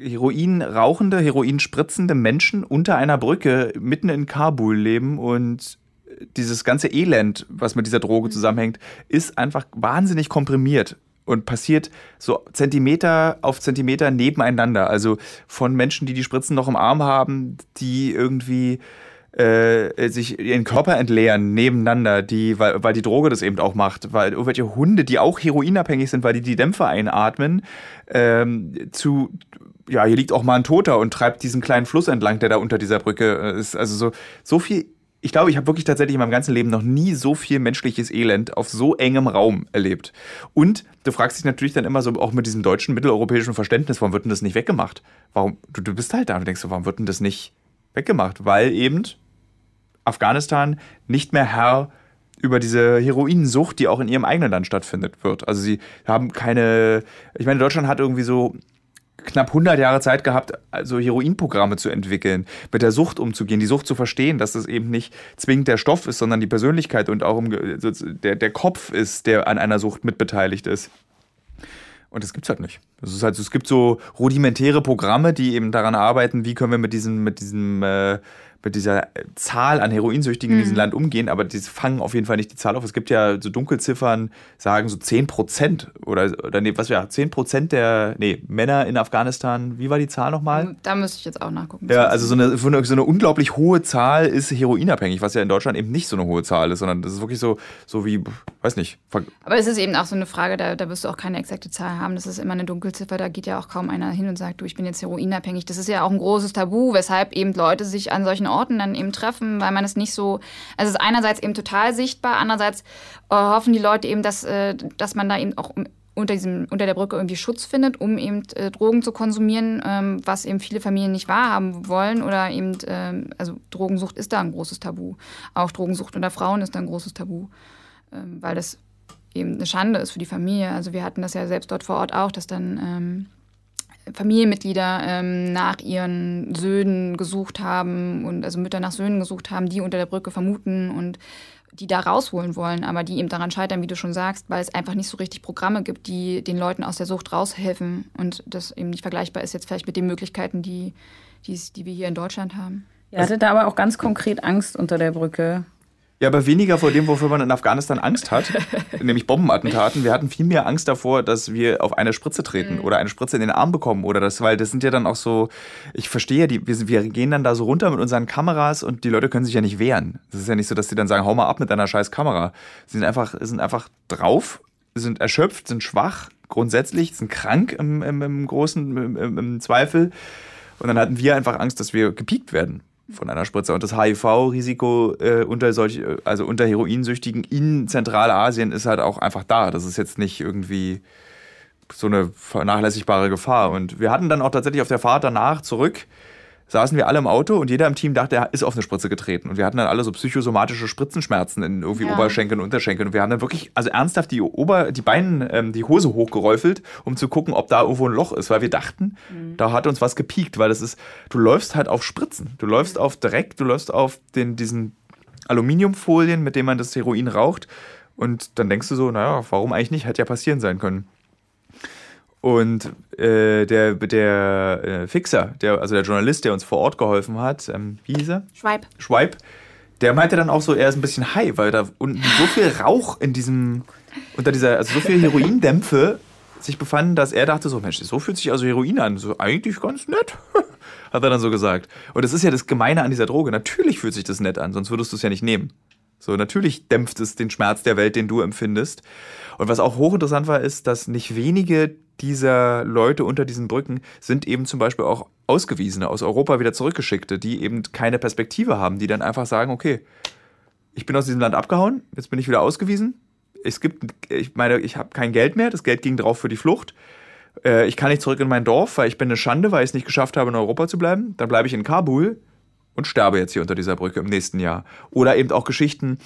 Speaker 1: Heroin rauchende, Heroin spritzende Menschen unter einer Brücke mitten in Kabul leben und dieses ganze Elend, was mit dieser Droge mhm. zusammenhängt, ist einfach wahnsinnig komprimiert und passiert so Zentimeter auf Zentimeter nebeneinander. Also von Menschen, die die Spritzen noch im Arm haben, die irgendwie äh, sich ihren Körper entleeren nebeneinander, die, weil, weil die Droge das eben auch macht, weil irgendwelche Hunde, die auch heroinabhängig sind, weil die die Dämpfe einatmen, ähm, zu ja, hier liegt auch mal ein Toter und treibt diesen kleinen Fluss entlang, der da unter dieser Brücke äh, ist. Also so, so viel ich glaube, ich habe wirklich tatsächlich in meinem ganzen Leben noch nie so viel menschliches Elend auf so engem Raum erlebt. Und du fragst dich natürlich dann immer so, auch mit diesem deutschen, mitteleuropäischen Verständnis, warum wird denn das nicht weggemacht? Warum, du, du bist halt da und denkst, warum wird denn das nicht weggemacht? Weil eben Afghanistan nicht mehr Herr über diese Heroinsucht, die auch in ihrem eigenen Land stattfindet, wird. Also sie haben keine, ich meine, Deutschland hat irgendwie so knapp 100 Jahre Zeit gehabt, also Heroinprogramme zu entwickeln, mit der Sucht umzugehen, die Sucht zu verstehen, dass es eben nicht zwingend der Stoff ist, sondern die Persönlichkeit und auch der, der Kopf ist, der an einer Sucht mitbeteiligt ist. Und das gibt es halt nicht. Das ist halt, es gibt so rudimentäre Programme, die eben daran arbeiten, wie können wir mit diesem, mit diesem äh, mit dieser Zahl an Heroinsüchtigen in diesem mhm. Land umgehen, aber die fangen auf jeden Fall nicht die Zahl auf. Es gibt ja so Dunkelziffern, sagen so 10 Prozent oder, oder nee, was wäre 10 Prozent der nee, Männer in Afghanistan, wie war die Zahl nochmal?
Speaker 2: Da müsste ich jetzt auch nachgucken.
Speaker 1: Ja, also so eine, so eine unglaublich hohe Zahl ist heroinabhängig, was ja in Deutschland eben nicht so eine hohe Zahl ist, sondern das ist wirklich so, so wie, weiß nicht.
Speaker 2: Aber es ist eben auch so eine Frage, da, da wirst du auch keine exakte Zahl haben. Das ist immer eine Dunkelziffer, da geht ja auch kaum einer hin und sagt, du, ich bin jetzt heroinabhängig. Das ist ja auch ein großes Tabu, weshalb eben Leute sich an solchen Orten dann eben treffen, weil man es nicht so, also es ist einerseits eben total sichtbar, andererseits äh, hoffen die Leute eben, dass, äh, dass man da eben auch unter, diesem, unter der Brücke irgendwie Schutz findet, um eben äh, Drogen zu konsumieren, ähm, was eben viele Familien nicht wahrhaben wollen. Oder eben, ähm, also Drogensucht ist da ein großes Tabu. Auch Drogensucht unter Frauen ist da ein großes Tabu, ähm, weil das eben eine Schande ist für die Familie. Also wir hatten das ja selbst dort vor Ort auch, dass dann ähm, Familienmitglieder ähm, nach ihren Söhnen gesucht haben und also Mütter nach Söhnen gesucht haben, die unter der Brücke vermuten und die da rausholen wollen, aber die eben daran scheitern, wie du schon sagst, weil es einfach nicht so richtig Programme gibt, die den Leuten aus der Sucht raushelfen und das eben nicht vergleichbar ist jetzt vielleicht mit den Möglichkeiten, die, die, wir hier in Deutschland haben.
Speaker 3: Ihr hattet da aber auch ganz konkret Angst unter der Brücke.
Speaker 1: Ja, aber weniger vor dem, wofür man in Afghanistan Angst hat, <laughs> nämlich Bombenattentaten. Wir hatten viel mehr Angst davor, dass wir auf eine Spritze treten mhm. oder eine Spritze in den Arm bekommen oder das, weil das sind ja dann auch so, ich verstehe ja, die, wir, wir gehen dann da so runter mit unseren Kameras und die Leute können sich ja nicht wehren. Das ist ja nicht so, dass sie dann sagen, hau mal ab mit deiner scheiß Kamera. Sie sind einfach, sind einfach drauf, sind erschöpft, sind schwach, grundsätzlich, sind krank im, im, im großen im, im Zweifel. Und dann hatten wir einfach Angst, dass wir gepiekt werden von einer Spritze. Und das HIV-Risiko äh, unter solch, äh, also unter Heroinsüchtigen in Zentralasien ist halt auch einfach da. Das ist jetzt nicht irgendwie so eine vernachlässigbare Gefahr. Und wir hatten dann auch tatsächlich auf der Fahrt danach zurück saßen wir alle im Auto und jeder im Team dachte, er ist auf eine Spritze getreten. Und wir hatten dann alle so psychosomatische Spritzenschmerzen in irgendwie ja. Oberschenkeln und Unterschenkeln. Und wir haben dann wirklich, also ernsthaft die Ober, die Beine, ähm, die Hose hochgeräufelt, um zu gucken, ob da irgendwo ein Loch ist, weil wir dachten, mhm. da hat uns was gepiekt, weil das ist, du läufst halt auf Spritzen. Du läufst auf Dreck, du läufst auf den, diesen Aluminiumfolien, mit denen man das Heroin raucht. Und dann denkst du so, naja, warum eigentlich nicht? Hätte ja passieren sein können. Und äh, der, der äh, Fixer, der, also der Journalist, der uns vor Ort geholfen hat, ähm, wie hieß er?
Speaker 2: Schweib.
Speaker 1: Schweib. Der meinte dann auch so, er ist ein bisschen high, weil da unten so viel Rauch in diesem, unter dieser, also so viel Heroindämpfe sich befanden, dass er dachte so, Mensch, so fühlt sich also Heroin an. So, eigentlich ganz nett, <laughs> hat er dann so gesagt. Und das ist ja das Gemeine an dieser Droge. Natürlich fühlt sich das nett an, sonst würdest du es ja nicht nehmen. So, natürlich dämpft es den Schmerz der Welt, den du empfindest. Und was auch hochinteressant war, ist, dass nicht wenige dieser Leute unter diesen Brücken sind eben zum Beispiel auch Ausgewiesene, aus Europa wieder zurückgeschickte, die eben keine Perspektive haben, die dann einfach sagen, okay, ich bin aus diesem Land abgehauen, jetzt bin ich wieder ausgewiesen. Es gibt, ich meine, ich habe kein Geld mehr, das Geld ging drauf für die Flucht. Äh, ich kann nicht zurück in mein Dorf, weil ich bin eine Schande, weil ich es nicht geschafft habe, in Europa zu bleiben. Dann bleibe ich in Kabul und sterbe jetzt hier unter dieser Brücke im nächsten Jahr. Oder eben auch Geschichten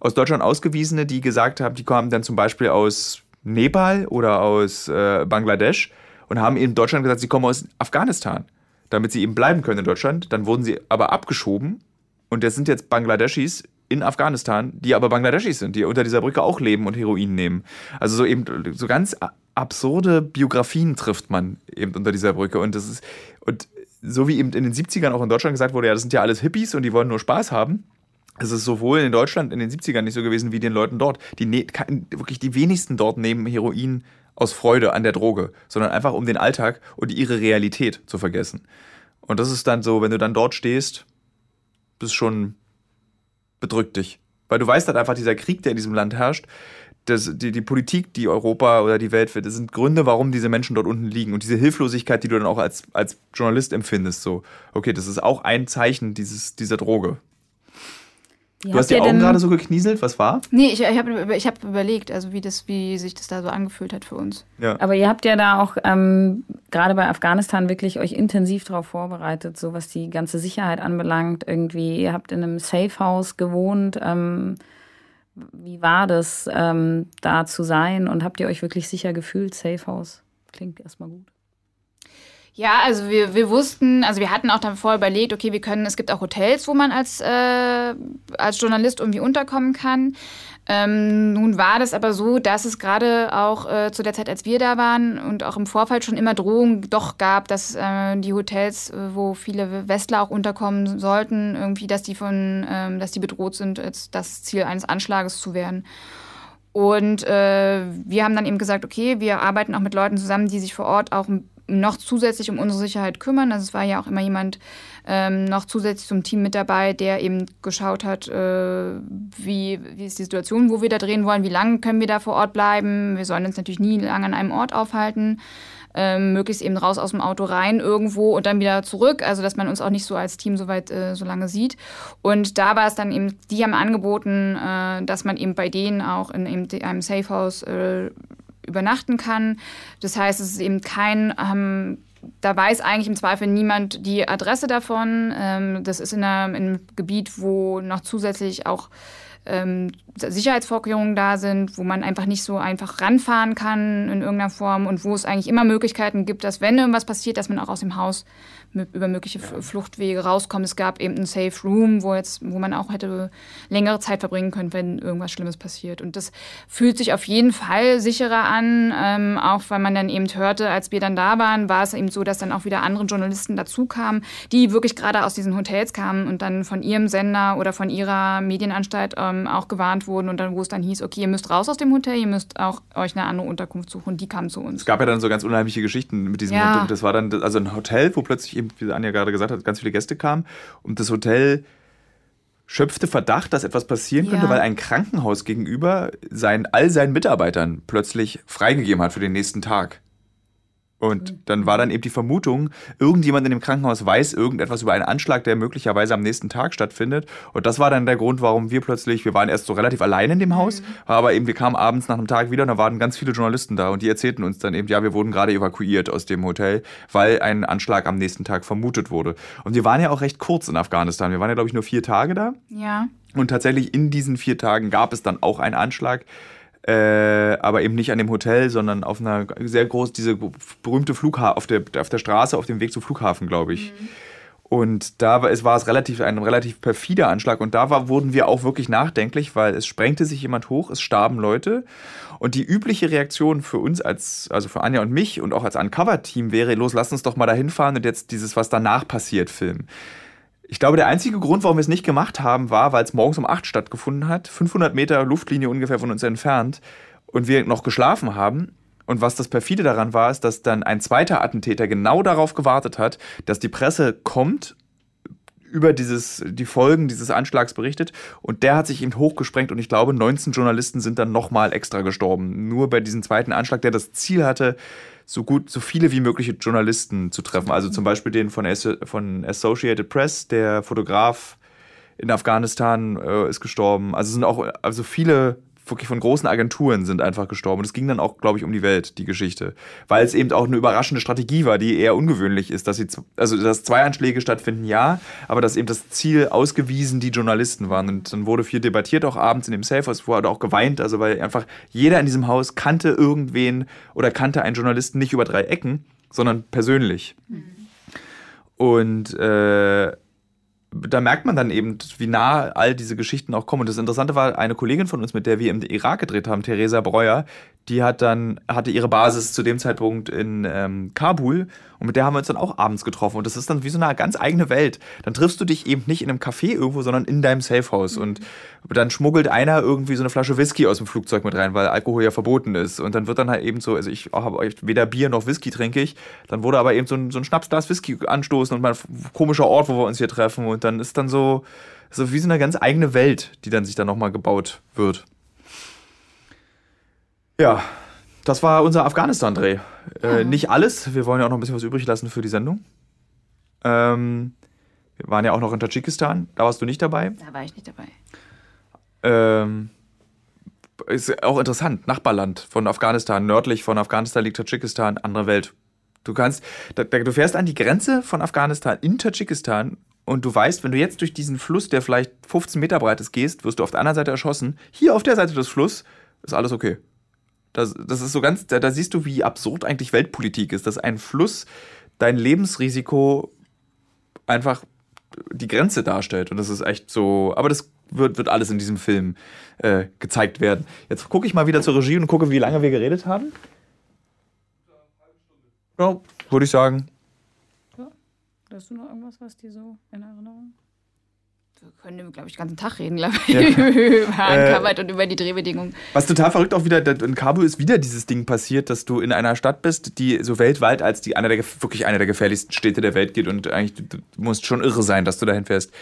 Speaker 1: aus Deutschland Ausgewiesene, die gesagt haben, die kamen dann zum Beispiel aus Nepal oder aus äh, Bangladesch und haben in Deutschland gesagt, sie kommen aus Afghanistan, damit sie eben bleiben können in Deutschland. Dann wurden sie aber abgeschoben und das sind jetzt Bangladeschis in Afghanistan, die aber Bangladeschis sind, die unter dieser Brücke auch leben und Heroin nehmen. Also so eben so ganz absurde Biografien trifft man eben unter dieser Brücke und das ist und so wie eben in den 70ern auch in Deutschland gesagt wurde, ja, das sind ja alles Hippies und die wollen nur Spaß haben. Es ist sowohl in Deutschland in den 70ern nicht so gewesen wie den Leuten dort. Die ne wirklich die wenigsten dort nehmen Heroin aus Freude an der Droge, sondern einfach um den Alltag und ihre Realität zu vergessen. Und das ist dann so, wenn du dann dort stehst, bist schon bedrückt dich. Weil du weißt halt einfach, dieser Krieg, der in diesem Land herrscht, das, die, die Politik, die Europa oder die Welt führt, das sind Gründe, warum diese Menschen dort unten liegen. Und diese Hilflosigkeit, die du dann auch als, als Journalist empfindest, so, okay, das ist auch ein Zeichen dieses, dieser Droge. Du hast die Augen gerade so geknieselt, was war?
Speaker 2: Nee, ich, ich habe ich hab überlegt, also wie, das, wie sich das da so angefühlt hat für uns.
Speaker 3: Ja. Aber ihr habt ja da auch ähm, gerade bei Afghanistan wirklich euch intensiv darauf vorbereitet, so was die ganze Sicherheit anbelangt. Irgendwie, ihr habt in einem Safehouse gewohnt. Ähm, wie war das, ähm, da zu sein und habt ihr euch wirklich sicher gefühlt? Safehouse klingt erstmal gut.
Speaker 2: Ja, also wir, wir wussten, also wir hatten auch davor überlegt, okay, wir können, es gibt auch Hotels, wo man als, äh, als Journalist irgendwie unterkommen kann. Ähm, nun war das aber so, dass es gerade auch äh, zu der Zeit, als wir da waren und auch im Vorfeld schon immer Drohungen doch gab, dass äh, die Hotels, äh, wo viele Westler auch unterkommen sollten, irgendwie, dass die von, ähm, dass die bedroht sind, als das Ziel eines Anschlages zu werden. Und äh, wir haben dann eben gesagt, okay, wir arbeiten auch mit Leuten zusammen, die sich vor Ort auch noch zusätzlich um unsere Sicherheit kümmern. Also es war ja auch immer jemand ähm, noch zusätzlich zum Team mit dabei, der eben geschaut hat, äh, wie, wie ist die Situation, wo wir da drehen wollen, wie lange können wir da vor Ort bleiben. Wir sollen uns natürlich nie lange an einem Ort aufhalten. Ähm, möglichst eben raus aus dem Auto rein irgendwo und dann wieder zurück, also dass man uns auch nicht so als Team so weit äh, so lange sieht. Und da war es dann eben, die haben angeboten, äh, dass man eben bei denen auch in, in einem Safehouse äh, übernachten kann. Das heißt, es ist eben kein, ähm, da weiß eigentlich im Zweifel niemand die Adresse davon. Ähm, das ist in, einer, in einem Gebiet, wo noch zusätzlich auch ähm, Sicherheitsvorkehrungen da sind, wo man einfach nicht so einfach ranfahren kann in irgendeiner Form und wo es eigentlich immer Möglichkeiten gibt, dass wenn irgendwas passiert, dass man auch aus dem Haus über mögliche Fluchtwege rauskommt. Es gab eben ein Safe Room, wo jetzt, wo man auch hätte längere Zeit verbringen können, wenn irgendwas Schlimmes passiert. Und das fühlt sich auf jeden Fall sicherer an, ähm, auch weil man dann eben hörte, als wir dann da waren, war es eben so, dass dann auch wieder andere Journalisten dazu kamen, die wirklich gerade aus diesen Hotels kamen und dann von ihrem Sender oder von ihrer Medienanstalt ähm, ähm, auch gewarnt wurden und dann, wo es dann hieß, okay, ihr müsst raus aus dem Hotel, ihr müsst auch euch eine andere Unterkunft suchen. Die kamen zu uns.
Speaker 1: Es gab ja dann so ganz unheimliche Geschichten mit diesem
Speaker 2: Ja.
Speaker 1: Hotel. Das war dann also ein Hotel, wo plötzlich eben, wie Anja gerade gesagt hat, ganz viele Gäste kamen und das Hotel schöpfte Verdacht, dass etwas passieren könnte,
Speaker 2: Ja.
Speaker 1: weil ein Krankenhaus gegenüber sein, all seinen Mitarbeitern plötzlich freigegeben hat für den nächsten Tag. Und dann war dann eben die Vermutung, irgendjemand in dem Krankenhaus weiß irgendetwas über einen Anschlag, der möglicherweise am nächsten Tag stattfindet. Und das war dann der Grund, warum wir plötzlich, wir waren erst so relativ allein in dem Haus, aber eben wir kamen abends nach einem Tag wieder und da waren ganz viele Journalisten da und die erzählten uns dann eben, ja, wir wurden gerade evakuiert aus dem Hotel, weil ein Anschlag am nächsten Tag vermutet wurde. Und wir waren ja auch recht kurz in Afghanistan. Wir waren ja, glaube ich, nur vier Tage da.
Speaker 2: Ja.
Speaker 1: Und tatsächlich in diesen vier Tagen gab es dann auch einen Anschlag. Äh, aber eben nicht an dem Hotel, sondern auf einer sehr groß, diese berühmte Flughafen, auf der, auf der Straße, auf dem Weg zum Flughafen, glaube ich. Und da war es, war es relativ, ein relativ perfider Anschlag. Und da war, wurden wir auch wirklich nachdenklich, weil es sprengte sich jemand hoch, es starben Leute. Und die übliche Reaktion für uns als, also für Anja und mich und auch als Uncover-Team wäre, los, lass uns doch mal dahin fahren und jetzt dieses, was danach passiert, filmen. Ich glaube, der einzige Grund, warum wir es nicht gemacht haben, war, weil es morgens um 8 stattgefunden hat, 500 Meter Luftlinie ungefähr von uns entfernt und wir noch geschlafen haben. Und was das perfide daran war, ist, dass dann ein zweiter Attentäter genau darauf gewartet hat, dass die Presse kommt, über dieses, die Folgen dieses Anschlags berichtet und der hat sich eben hochgesprengt und ich glaube, 19 Journalisten sind dann nochmal extra gestorben. Nur bei diesem zweiten Anschlag, der das Ziel hatte, so gut, so viele wie mögliche Journalisten zu treffen. Also zum Beispiel den von, As von Associated Press, der Fotograf in Afghanistan äh, ist gestorben. Also sind auch, also viele wirklich von großen Agenturen sind einfach gestorben. Und es ging dann auch, glaube ich, um die Welt, die Geschichte. Weil es eben auch eine überraschende Strategie war, die eher ungewöhnlich ist, dass sie, also dass zwei Anschläge stattfinden, ja, aber dass eben das Ziel ausgewiesen die Journalisten waren. Und dann wurde viel debattiert, auch abends in dem Safe House, wurde auch geweint, also weil einfach jeder in diesem Haus kannte irgendwen oder kannte einen Journalisten nicht über drei Ecken, sondern persönlich. Und äh, da merkt man dann eben, wie nah all diese Geschichten auch kommen. Und das Interessante war, eine Kollegin von uns, mit der wir im Irak gedreht haben, Theresa Breuer, die hat dann, hatte ihre Basis zu dem Zeitpunkt in ähm, Kabul und mit der haben wir uns dann auch abends getroffen. Und das ist dann wie so eine ganz eigene Welt. Dann triffst du dich eben nicht in einem Café irgendwo, sondern in deinem Safehouse. Und dann schmuggelt einer irgendwie so eine Flasche Whisky aus dem Flugzeug mit rein, weil Alkohol ja verboten ist. Und dann wird dann halt eben so, also ich habe weder Bier noch Whisky trinke ich. Dann wurde aber eben so ein, so ein Schnapsglas Whisky anstoßen und mal ein komischer Ort, wo wir uns hier treffen. Und dann ist dann so, so wie so eine ganz eigene Welt, die dann sich dann nochmal gebaut wird. Ja, das war unser Afghanistan-Dreh. Äh, nicht alles, wir wollen ja auch noch ein bisschen was übrig lassen für die Sendung. Ähm, wir waren ja auch noch in Tadschikistan, da warst du nicht dabei.
Speaker 2: Da war ich nicht dabei.
Speaker 1: Ähm, ist auch interessant, Nachbarland von Afghanistan, nördlich von Afghanistan liegt Tadschikistan, andere Welt. Du kannst, da, da, du fährst an die Grenze von Afghanistan in Tadschikistan und du weißt, wenn du jetzt durch diesen Fluss, der vielleicht 15 Meter breit ist, gehst, wirst du auf der anderen Seite erschossen. Hier auf der Seite des Flusses ist alles okay. Das, das ist so ganz, da, da siehst du, wie absurd eigentlich Weltpolitik ist, dass ein Fluss dein Lebensrisiko einfach die Grenze darstellt. Und das ist echt so, aber das wird, wird alles in diesem Film äh, gezeigt werden. Jetzt gucke ich mal wieder zur Regie und gucke, wie lange wir geredet haben. Ja, würde ich sagen.
Speaker 3: Hast du noch irgendwas, was dir so in Erinnerung?
Speaker 2: Wir können, glaube ich, den ganzen Tag reden, glaube ich, <laughs> über Uncovered und über die Drehbedingungen.
Speaker 1: Was total verrückt auch wieder, in Kabul ist wieder dieses Ding passiert, dass du in einer Stadt bist, die so weltweit als die einer der wirklich einer der gefährlichsten Städte der Welt geht und eigentlich du, du musst schon irre sein, dass du dahin fährst.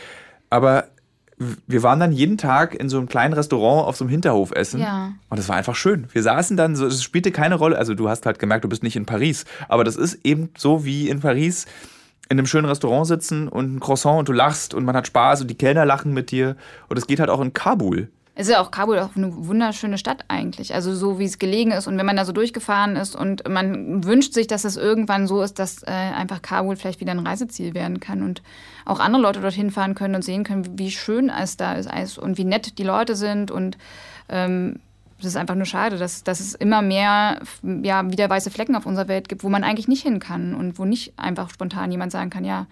Speaker 1: Aber wir waren dann jeden Tag in so einem kleinen Restaurant auf so einem Hinterhof essen.
Speaker 2: Ja.
Speaker 1: Und das war einfach schön. Wir saßen dann so, es spielte keine Rolle. Also du hast halt gemerkt, du bist nicht in Paris. Aber das ist eben so wie in Paris in einem schönen Restaurant sitzen und ein Croissant und du lachst und man hat Spaß und die Kellner lachen mit dir. Und das geht halt auch in Kabul.
Speaker 2: Es ist ja auch Kabul auch eine wunderschöne Stadt eigentlich. Also so wie es gelegen ist und wenn man da so durchgefahren ist und man wünscht sich, dass es irgendwann so ist, dass äh, einfach Kabul vielleicht wieder ein Reiseziel werden kann und auch andere Leute dorthin fahren können und sehen können, wie schön es da ist und wie nett die Leute sind und ähm, es ist einfach nur schade, dass, dass es immer mehr ja, wieder weiße Flecken auf unserer Welt gibt, wo man eigentlich nicht hin kann und wo nicht einfach spontan jemand sagen kann, ja,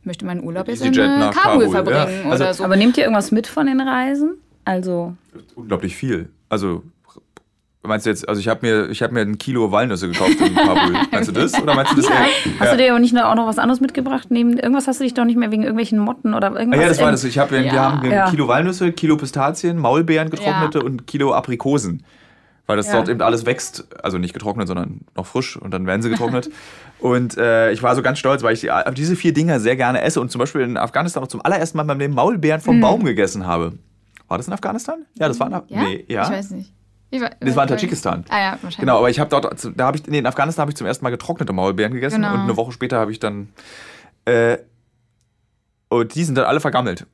Speaker 2: ich möchte meinen Urlaub jetzt in äh, Kabul
Speaker 1: Kabul,
Speaker 2: verbringen
Speaker 1: ja. Also-
Speaker 2: oder so.
Speaker 3: Aber nehmt ihr irgendwas mit von den Reisen? Also,
Speaker 1: Unglaublich viel. Also Meinst du jetzt, also ich habe mir, hab mir ein Kilo Walnüsse gekauft in Kabul. <laughs> meinst du das? Oder meinst du das
Speaker 3: ja.
Speaker 1: eher?
Speaker 3: Hast du dir aber nicht auch noch was anderes mitgebracht? Neben, irgendwas hast du dich doch nicht mehr wegen irgendwelchen Motten oder irgendwas?
Speaker 1: Ah, ja, das war das. Ich hab,
Speaker 2: Ja.
Speaker 1: Wir haben ein. Kilo Walnüsse, Kilo Pistazien, Maulbeeren getrocknete und ein Kilo Aprikosen. Weil das dort eben alles wächst, also nicht getrocknet, sondern noch frisch und dann werden sie getrocknet. <laughs> und äh, ich war so ganz stolz, weil ich die, diese vier Dinger sehr gerne esse und zum Beispiel in Afghanistan auch zum allerersten Mal in meinem Leben Maulbeeren vom Baum gegessen habe. War das in Afghanistan? Ja, das war in
Speaker 2: Ja?
Speaker 1: Nee, ja.
Speaker 2: Ich weiß nicht. We-
Speaker 1: Das war in Tadschikistan.
Speaker 2: Ah ja, wahrscheinlich.
Speaker 1: Genau, aber ich habe dort, da habe ich, nee, in Afghanistan habe ich zum ersten Mal getrocknete Maulbeeren gegessen
Speaker 2: Genau.
Speaker 1: und eine Woche später habe ich dann, äh, und die sind dann alle vergammelt.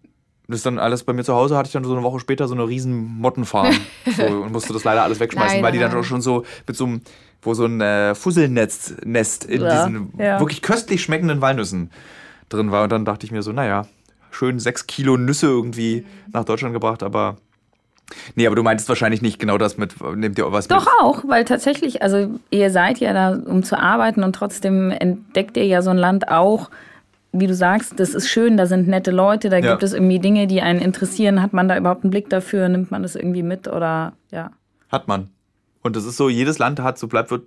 Speaker 1: Das ist dann alles bei mir zu Hause, hatte ich dann so eine Woche später so eine riesen Mottenfarm <laughs> so, und musste das leider alles wegschmeißen, weil die dann
Speaker 2: Leider.
Speaker 1: auch schon so mit so einem, wo so ein äh, Fusselnetz Nest in
Speaker 3: Ja,
Speaker 1: diesen
Speaker 3: ja.
Speaker 1: wirklich köstlich schmeckenden Walnüssen drin war. Und dann dachte ich mir so, naja, schön sechs Kilo Nüsse irgendwie nach Deutschland gebracht, aber nee, aber du meintest wahrscheinlich nicht genau das mit, nehmt ihr was
Speaker 3: Doch
Speaker 1: mit?
Speaker 3: auch, weil tatsächlich, also ihr seid ja da, um zu arbeiten und trotzdem entdeckt ihr ja so ein Land auch, wie du sagst, das ist schön, da sind nette Leute, da
Speaker 1: Ja.
Speaker 3: gibt es irgendwie Dinge, die einen interessieren. Hat man da überhaupt einen Blick dafür? Nimmt man das irgendwie mit oder ja?
Speaker 1: Hat man. Und das ist so, jedes Land hat, so bleibt, wird,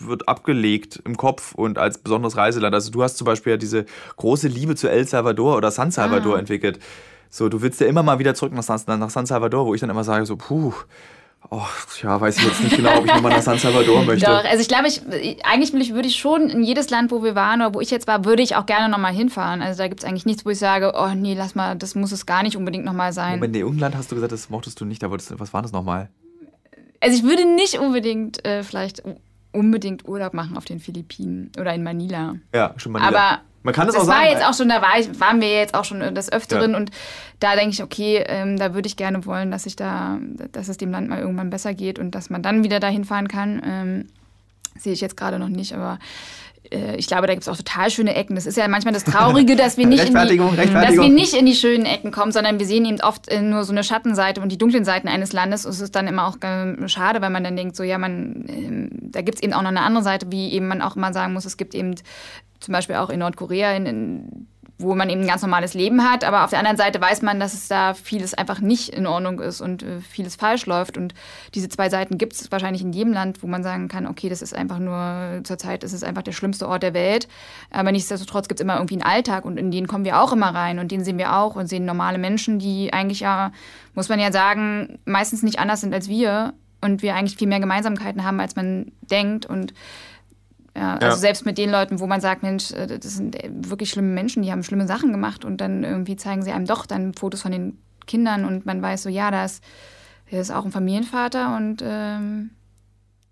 Speaker 1: wird abgelegt im Kopf und als besonderes Reiseland. Also du hast zum Beispiel ja diese große Liebe zu El Salvador oder San Salvador
Speaker 2: Ah.
Speaker 1: entwickelt. So, du willst ja immer mal wieder zurück nach San, nach San Salvador, wo ich dann immer sage, so, puh, oh, ja, weiß ich jetzt nicht genau, ob ich nochmal nach San Salvador <laughs> möchte.
Speaker 2: Doch, also ich glaube, ich, eigentlich würde ich schon in jedes Land, wo wir waren oder wo ich jetzt war, würde ich auch gerne nochmal hinfahren. Also da gibt es eigentlich nichts, wo ich sage, oh nee, lass mal, das muss es gar nicht unbedingt nochmal sein.
Speaker 1: Moment, nee, Land hast du gesagt, das mochtest du nicht, da wolltest was war das nochmal?
Speaker 2: Also ich würde nicht unbedingt äh, vielleicht unbedingt Urlaub machen auf den Philippinen oder in Manila.
Speaker 1: Ja, schon Manila.
Speaker 2: Aber
Speaker 1: Man kann das,
Speaker 2: das
Speaker 1: auch
Speaker 2: war
Speaker 1: sagen.
Speaker 2: jetzt auch schon, da war ich, waren wir jetzt auch schon des Öfteren
Speaker 1: Ja.
Speaker 2: und da denke ich, okay, ähm, da würde ich gerne wollen, dass ich da, dass es dem Land mal irgendwann besser geht und dass man dann wieder dahin fahren kann. Ähm, sehe ich jetzt gerade noch nicht, aber ich glaube, da gibt es auch total schöne Ecken. Das ist ja manchmal das Traurige, dass wir <laughs> nicht, in die, dass wir nicht in die schönen Ecken kommen, sondern wir sehen eben oft äh, nur so eine Schattenseite und die dunklen Seiten eines Landes. Und es ist dann immer auch ähm, schade, weil man dann denkt, so ja, man, ähm, da gibt es eben auch noch eine andere Seite, wie eben man auch immer sagen muss, es gibt eben zum Beispiel auch in Nordkorea, in, in, wo man eben ein ganz normales Leben hat. Aber auf der anderen Seite weiß man, dass es da vieles einfach nicht in Ordnung ist und äh, vieles falsch läuft. Und diese zwei Seiten gibt es wahrscheinlich in jedem Land, wo man sagen kann, okay, das ist einfach nur, zurzeit ist es einfach der schlimmste Ort der Welt. Aber nichtsdestotrotz gibt es immer irgendwie einen Alltag und in den kommen wir auch immer rein und den sehen wir auch und sehen normale Menschen, die eigentlich ja, muss man ja sagen, meistens nicht anders sind als wir und wir eigentlich viel mehr Gemeinsamkeiten haben, als man denkt und ja, also
Speaker 1: Ja.
Speaker 2: selbst mit den Leuten, wo man sagt, Mensch, äh, das sind äh, wirklich schlimme Menschen, die haben schlimme Sachen gemacht und dann irgendwie zeigen sie einem doch dann Fotos von den Kindern und man weiß so, ja, da ist, auch ein Familienvater und ähm,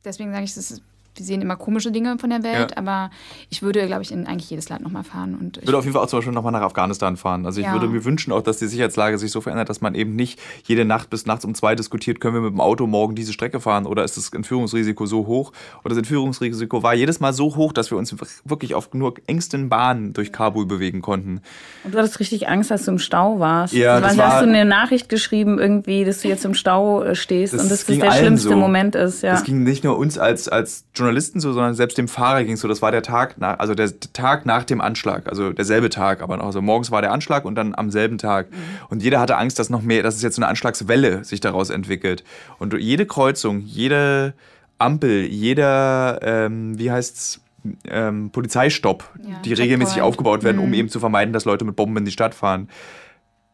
Speaker 2: deswegen sage ich, das ist, wir sehen immer komische Dinge von der Welt,
Speaker 1: Ja.
Speaker 2: aber ich würde, glaube ich, in eigentlich jedes Land nochmal fahren. Und
Speaker 1: Ich würde auf jeden Fall auch zum Beispiel nochmal nach Afghanistan fahren. Also ich
Speaker 2: Ja.
Speaker 1: würde mir wünschen auch, dass die Sicherheitslage sich so verändert, dass man eben nicht jede Nacht bis nachts um zwei diskutiert, können wir mit dem Auto morgen diese Strecke fahren oder ist das Entführungsrisiko so hoch? Und das Entführungsrisiko war jedes Mal so hoch, dass wir uns wirklich auf nur engsten Bahnen durch Kabul bewegen konnten.
Speaker 3: Und du hattest richtig Angst, dass du im Stau warst.
Speaker 1: Ja, das war-
Speaker 3: hast du eine Nachricht geschrieben irgendwie, dass du jetzt im Stau äh, stehst
Speaker 1: Das
Speaker 3: und dass das der schlimmste
Speaker 1: so.
Speaker 3: Moment ist. Ja.
Speaker 1: Das ging nicht nur uns als, als Journalisten so, sondern selbst dem Fahrer ging es so. Das war der Tag nach, also der Tag nach dem Anschlag, also derselbe Tag, aber noch. Also morgens war der Anschlag und dann am selben Tag. Und jeder hatte Angst, dass noch mehr, dass es jetzt so eine Anschlagswelle sich daraus entwickelt. Und jede Kreuzung, jede Ampel, jeder, ähm, wie heißt's, ähm, Polizeistopp,
Speaker 2: Ja,
Speaker 1: die regelmäßig aufgebaut werden, um
Speaker 2: Mhm.
Speaker 1: eben zu vermeiden, dass Leute mit Bomben in die Stadt fahren,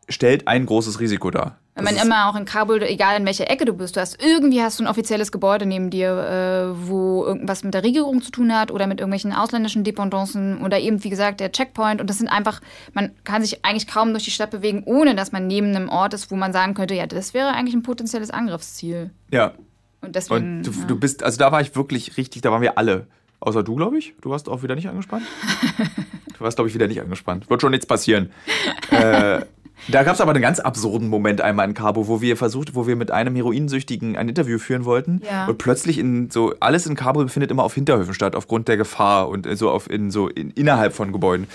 Speaker 1: stellt ein großes Risiko dar.
Speaker 2: Wenn man immer auch in Kabul, egal in welcher Ecke du bist, du hast irgendwie hast du ein offizielles Gebäude neben dir, äh, wo irgendwas mit der Regierung zu tun hat oder mit irgendwelchen ausländischen Dependancen oder eben, wie gesagt, der Checkpoint. Und das sind einfach, man kann sich eigentlich kaum durch die Stadt bewegen, ohne dass man neben einem Ort ist, wo man sagen könnte, ja, das wäre eigentlich ein potenzielles Angriffsziel.
Speaker 1: ja,
Speaker 2: Und deswegen.
Speaker 1: Und du,
Speaker 2: ja.
Speaker 1: du bist, also da war ich wirklich richtig, da waren wir alle. Außer du, glaube ich. Du warst auch wieder nicht angespannt. <laughs> du warst, glaube ich, wieder nicht angespannt. Wird schon nichts passieren. äh, da gab es aber einen ganz absurden Moment einmal in Cabo, wo wir versucht, wo wir mit einem Heroinsüchtigen ein Interview führen wollten.
Speaker 2: Ja.
Speaker 1: Und plötzlich in so, alles in Cabo findet immer auf Hinterhöfen statt, aufgrund der Gefahr und so auf in so in, innerhalb von Gebäuden.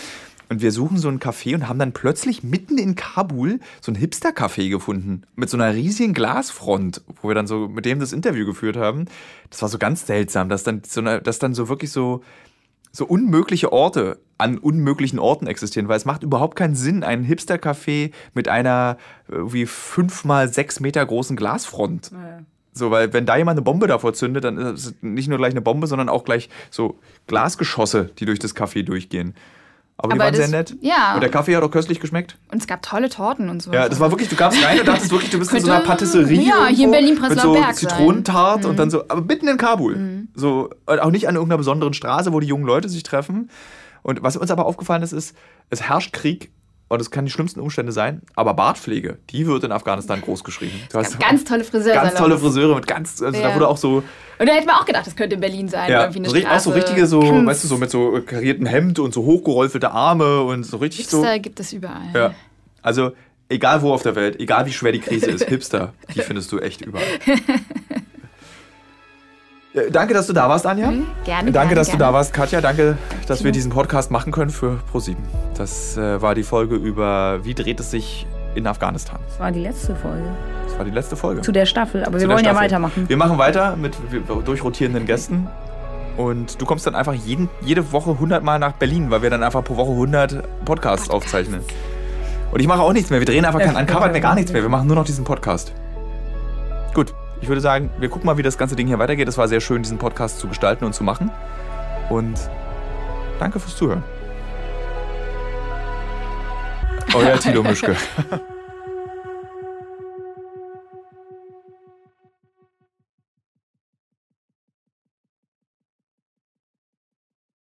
Speaker 1: Und wir suchen so ein Café und haben dann plötzlich mitten in Kabul so ein Hipster-Café gefunden. Mit so einer riesigen Glasfront, wo wir dann so mit dem das Interview geführt haben. Das war so ganz seltsam, dass dann so, eine, dass dann so wirklich so, so unmögliche Orte an unmöglichen Orten existieren, weil es macht überhaupt keinen Sinn, einen Hipster-Café mit einer äh, wie fünf mal sechs Meter großen Glasfront So, weil wenn da jemand eine Bombe davor zündet, dann ist es nicht nur gleich eine Bombe, sondern auch gleich so Glasgeschosse, die durch das Café durchgehen. Aber, die
Speaker 2: Aber
Speaker 1: waren sehr
Speaker 2: das-
Speaker 1: nett.
Speaker 2: ja.
Speaker 1: Und der Kaffee hat auch köstlich geschmeckt.
Speaker 2: Und es gab tolle Torten und so.
Speaker 1: Ja, das war wirklich, du kamst rein und dachtest wirklich, du bist in so einer
Speaker 2: Könnte-
Speaker 1: Patisserie.
Speaker 2: ja, hier in Berlin,
Speaker 1: Mit so
Speaker 2: Prenzlauer Berg. Mhm.
Speaker 1: Zitronentart und dann so, aber mitten in Kabul. So, und auch nicht an irgendeiner besonderen Straße, wo die jungen Leute sich treffen. Und was uns aber aufgefallen ist, ist, es herrscht Krieg und es kann die schlimmsten Umstände sein, aber Bartpflege, die wird in Afghanistan groß geschrieben. Du hast
Speaker 2: Ganz tolle Friseure.
Speaker 1: ganz tolle Friseure mit ganz, also da
Speaker 2: Ja.
Speaker 1: wurde auch so,
Speaker 2: Und da hätte man auch gedacht, das könnte in Berlin sein.
Speaker 1: ja,
Speaker 2: irgendwie eine
Speaker 1: so richtig- auch so
Speaker 2: Straße.
Speaker 1: richtige, so,
Speaker 2: Kunst.
Speaker 1: weißt du, so mit so kariertem Hemd und so hochgerollte Arme und so richtig so.
Speaker 2: Hipster gibt es überall.
Speaker 1: Ja. Also, egal wo auf der Welt, egal wie schwer die Krise ist, Hipster, die findest du echt überall. <laughs> Ja, danke, dass du da warst, Anja.
Speaker 2: Mhm, gerne,
Speaker 1: Danke,
Speaker 2: gerne,
Speaker 1: dass du
Speaker 2: gerne.
Speaker 1: da warst, Katja. Danke, dass wir diesen Podcast machen können für ProSieben. Das äh, war die Folge über wie dreht es sich in Afghanistan.
Speaker 3: Das war die letzte Folge.
Speaker 1: Das war die letzte Folge.
Speaker 3: Zu der Staffel, aber
Speaker 1: Zu
Speaker 3: wir wollen ja weitermachen.
Speaker 1: Wir machen weiter mit durchrotierenden Gästen. Und du kommst dann einfach jeden, jede Woche 100 Mal nach Berlin, weil wir dann einfach pro Woche 100 Podcasts aufzeichnen. Und ich mache auch nichts mehr. Wir drehen einfach kein Uncovered mehr, gar nichts mehr. Wir machen nur noch diesen Podcast. Gut, ich würde sagen, wir gucken mal, wie das ganze Ding hier weitergeht. Es war sehr schön, diesen Podcast zu gestalten und zu machen. Und danke fürs Zuhören. Euer Tilo Mischke. <laughs>